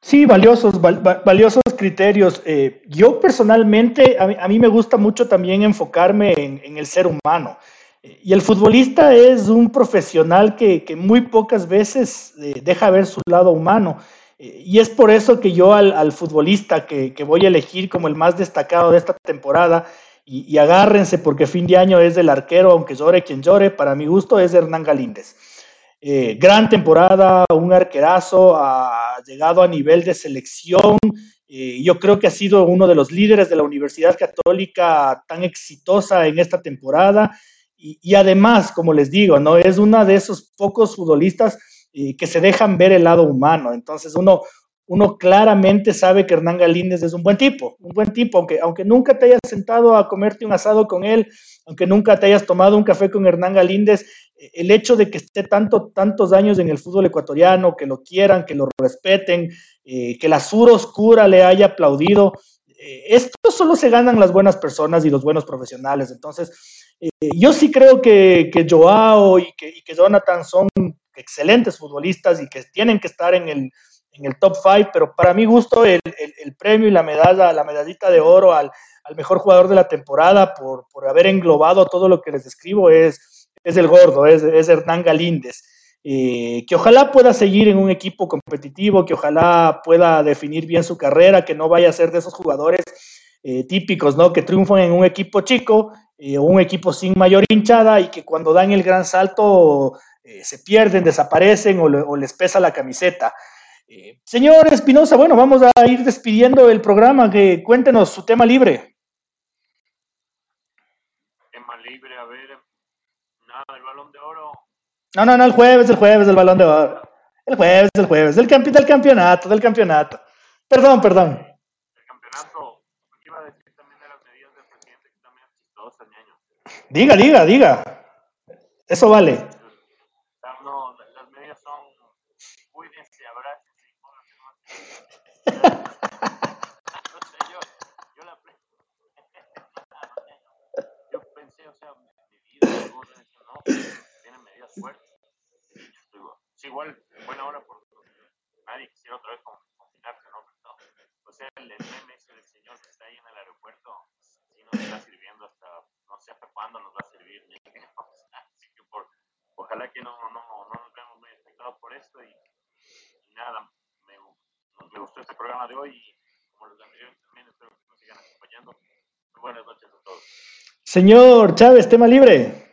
Sí, valiosos, valiosos criterios. Eh, yo personalmente, a mí, me gusta mucho también enfocarme en, el ser humano. Y el futbolista es un profesional que, muy pocas veces eh, deja ver su lado humano. Y es por eso que yo al, futbolista que, voy a elegir como el más destacado de esta temporada, y, y agárrense porque fin de año es del arquero, aunque llore quien llore, para mi gusto es Hernán Galíndez. Eh, gran temporada, un arquerazo, ha llegado a nivel de selección. Eh, yo creo que ha sido uno de los líderes de la Universidad Católica tan exitosa en esta temporada. Y, además, como les digo, ¿no? es uno de esos pocos futbolistas eh, que se dejan ver el lado humano. Entonces uno, uno claramente sabe que Hernán Galíndez es un buen tipo, un buen tipo, aunque, aunque nunca te hayas sentado a comerte un asado con él, aunque nunca te hayas tomado un café con Hernán Galíndez, el hecho de que esté tanto, tantos años en el fútbol ecuatoriano, que lo quieran, que lo respeten, eh, que la sur oscura le haya aplaudido, eh, esto solo se ganan las buenas personas y los buenos profesionales. Entonces, eh, yo sí creo que, que Joao y que, y que, Jonathan son excelentes futbolistas y que tienen que estar en el, en el top five, pero para mi gusto el, el, premio y la medalla, la medallita de oro al, al mejor jugador de la temporada por, por haber englobado todo lo que les describo es es el gordo, es, Hernán Galíndez. Eh, que ojalá pueda seguir en un equipo competitivo, que ojalá pueda definir bien su carrera, que no vaya a ser de esos jugadores eh, típicos, ¿no? Que triunfan en un equipo chico eh, un equipo sin mayor hinchada y que cuando dan el gran salto se pierden, desaparecen o, o, les pesa la camiseta. señor Espinosa, bueno, vamos a ir despidiendo el programa, que cuéntenos su tema libre. Nada, el balón de oro. No, no, no, el jueves, el jueves, el balón de oro. El jueves, el jueves, del, campi- del campeonato, del campeonato. Perdón, perdón. El campeonato. Iba a decir también de las medidas del presidente que también es chistosa, ñaño. Diga, diga, diga. Eso vale. Ah, No, la- las medidas son cuídense, abrácense y pónganse más. No sé, yo, yo la pre- yo pensé, o sea, medidas, algunos decían, no, tienen medidas fuertes. Sí, igual, buena hora porque nadie quisiera otra vez con- confinarse, ¿no? Pero no, o sea, el meme ese del señor que está ahí en el aeropuerto, sí nos está sirviendo hasta, no sé hasta cuándo nos va a servir. <laughs> Así que por, ojalá que no, no, no nos veamos muy afectados por esto y, y nada, me, me gustó este programa de hoy y como los anteriores también espero que nos sigan acompañando. Muy buenas noches a todos. Señor Chávez, tema libre.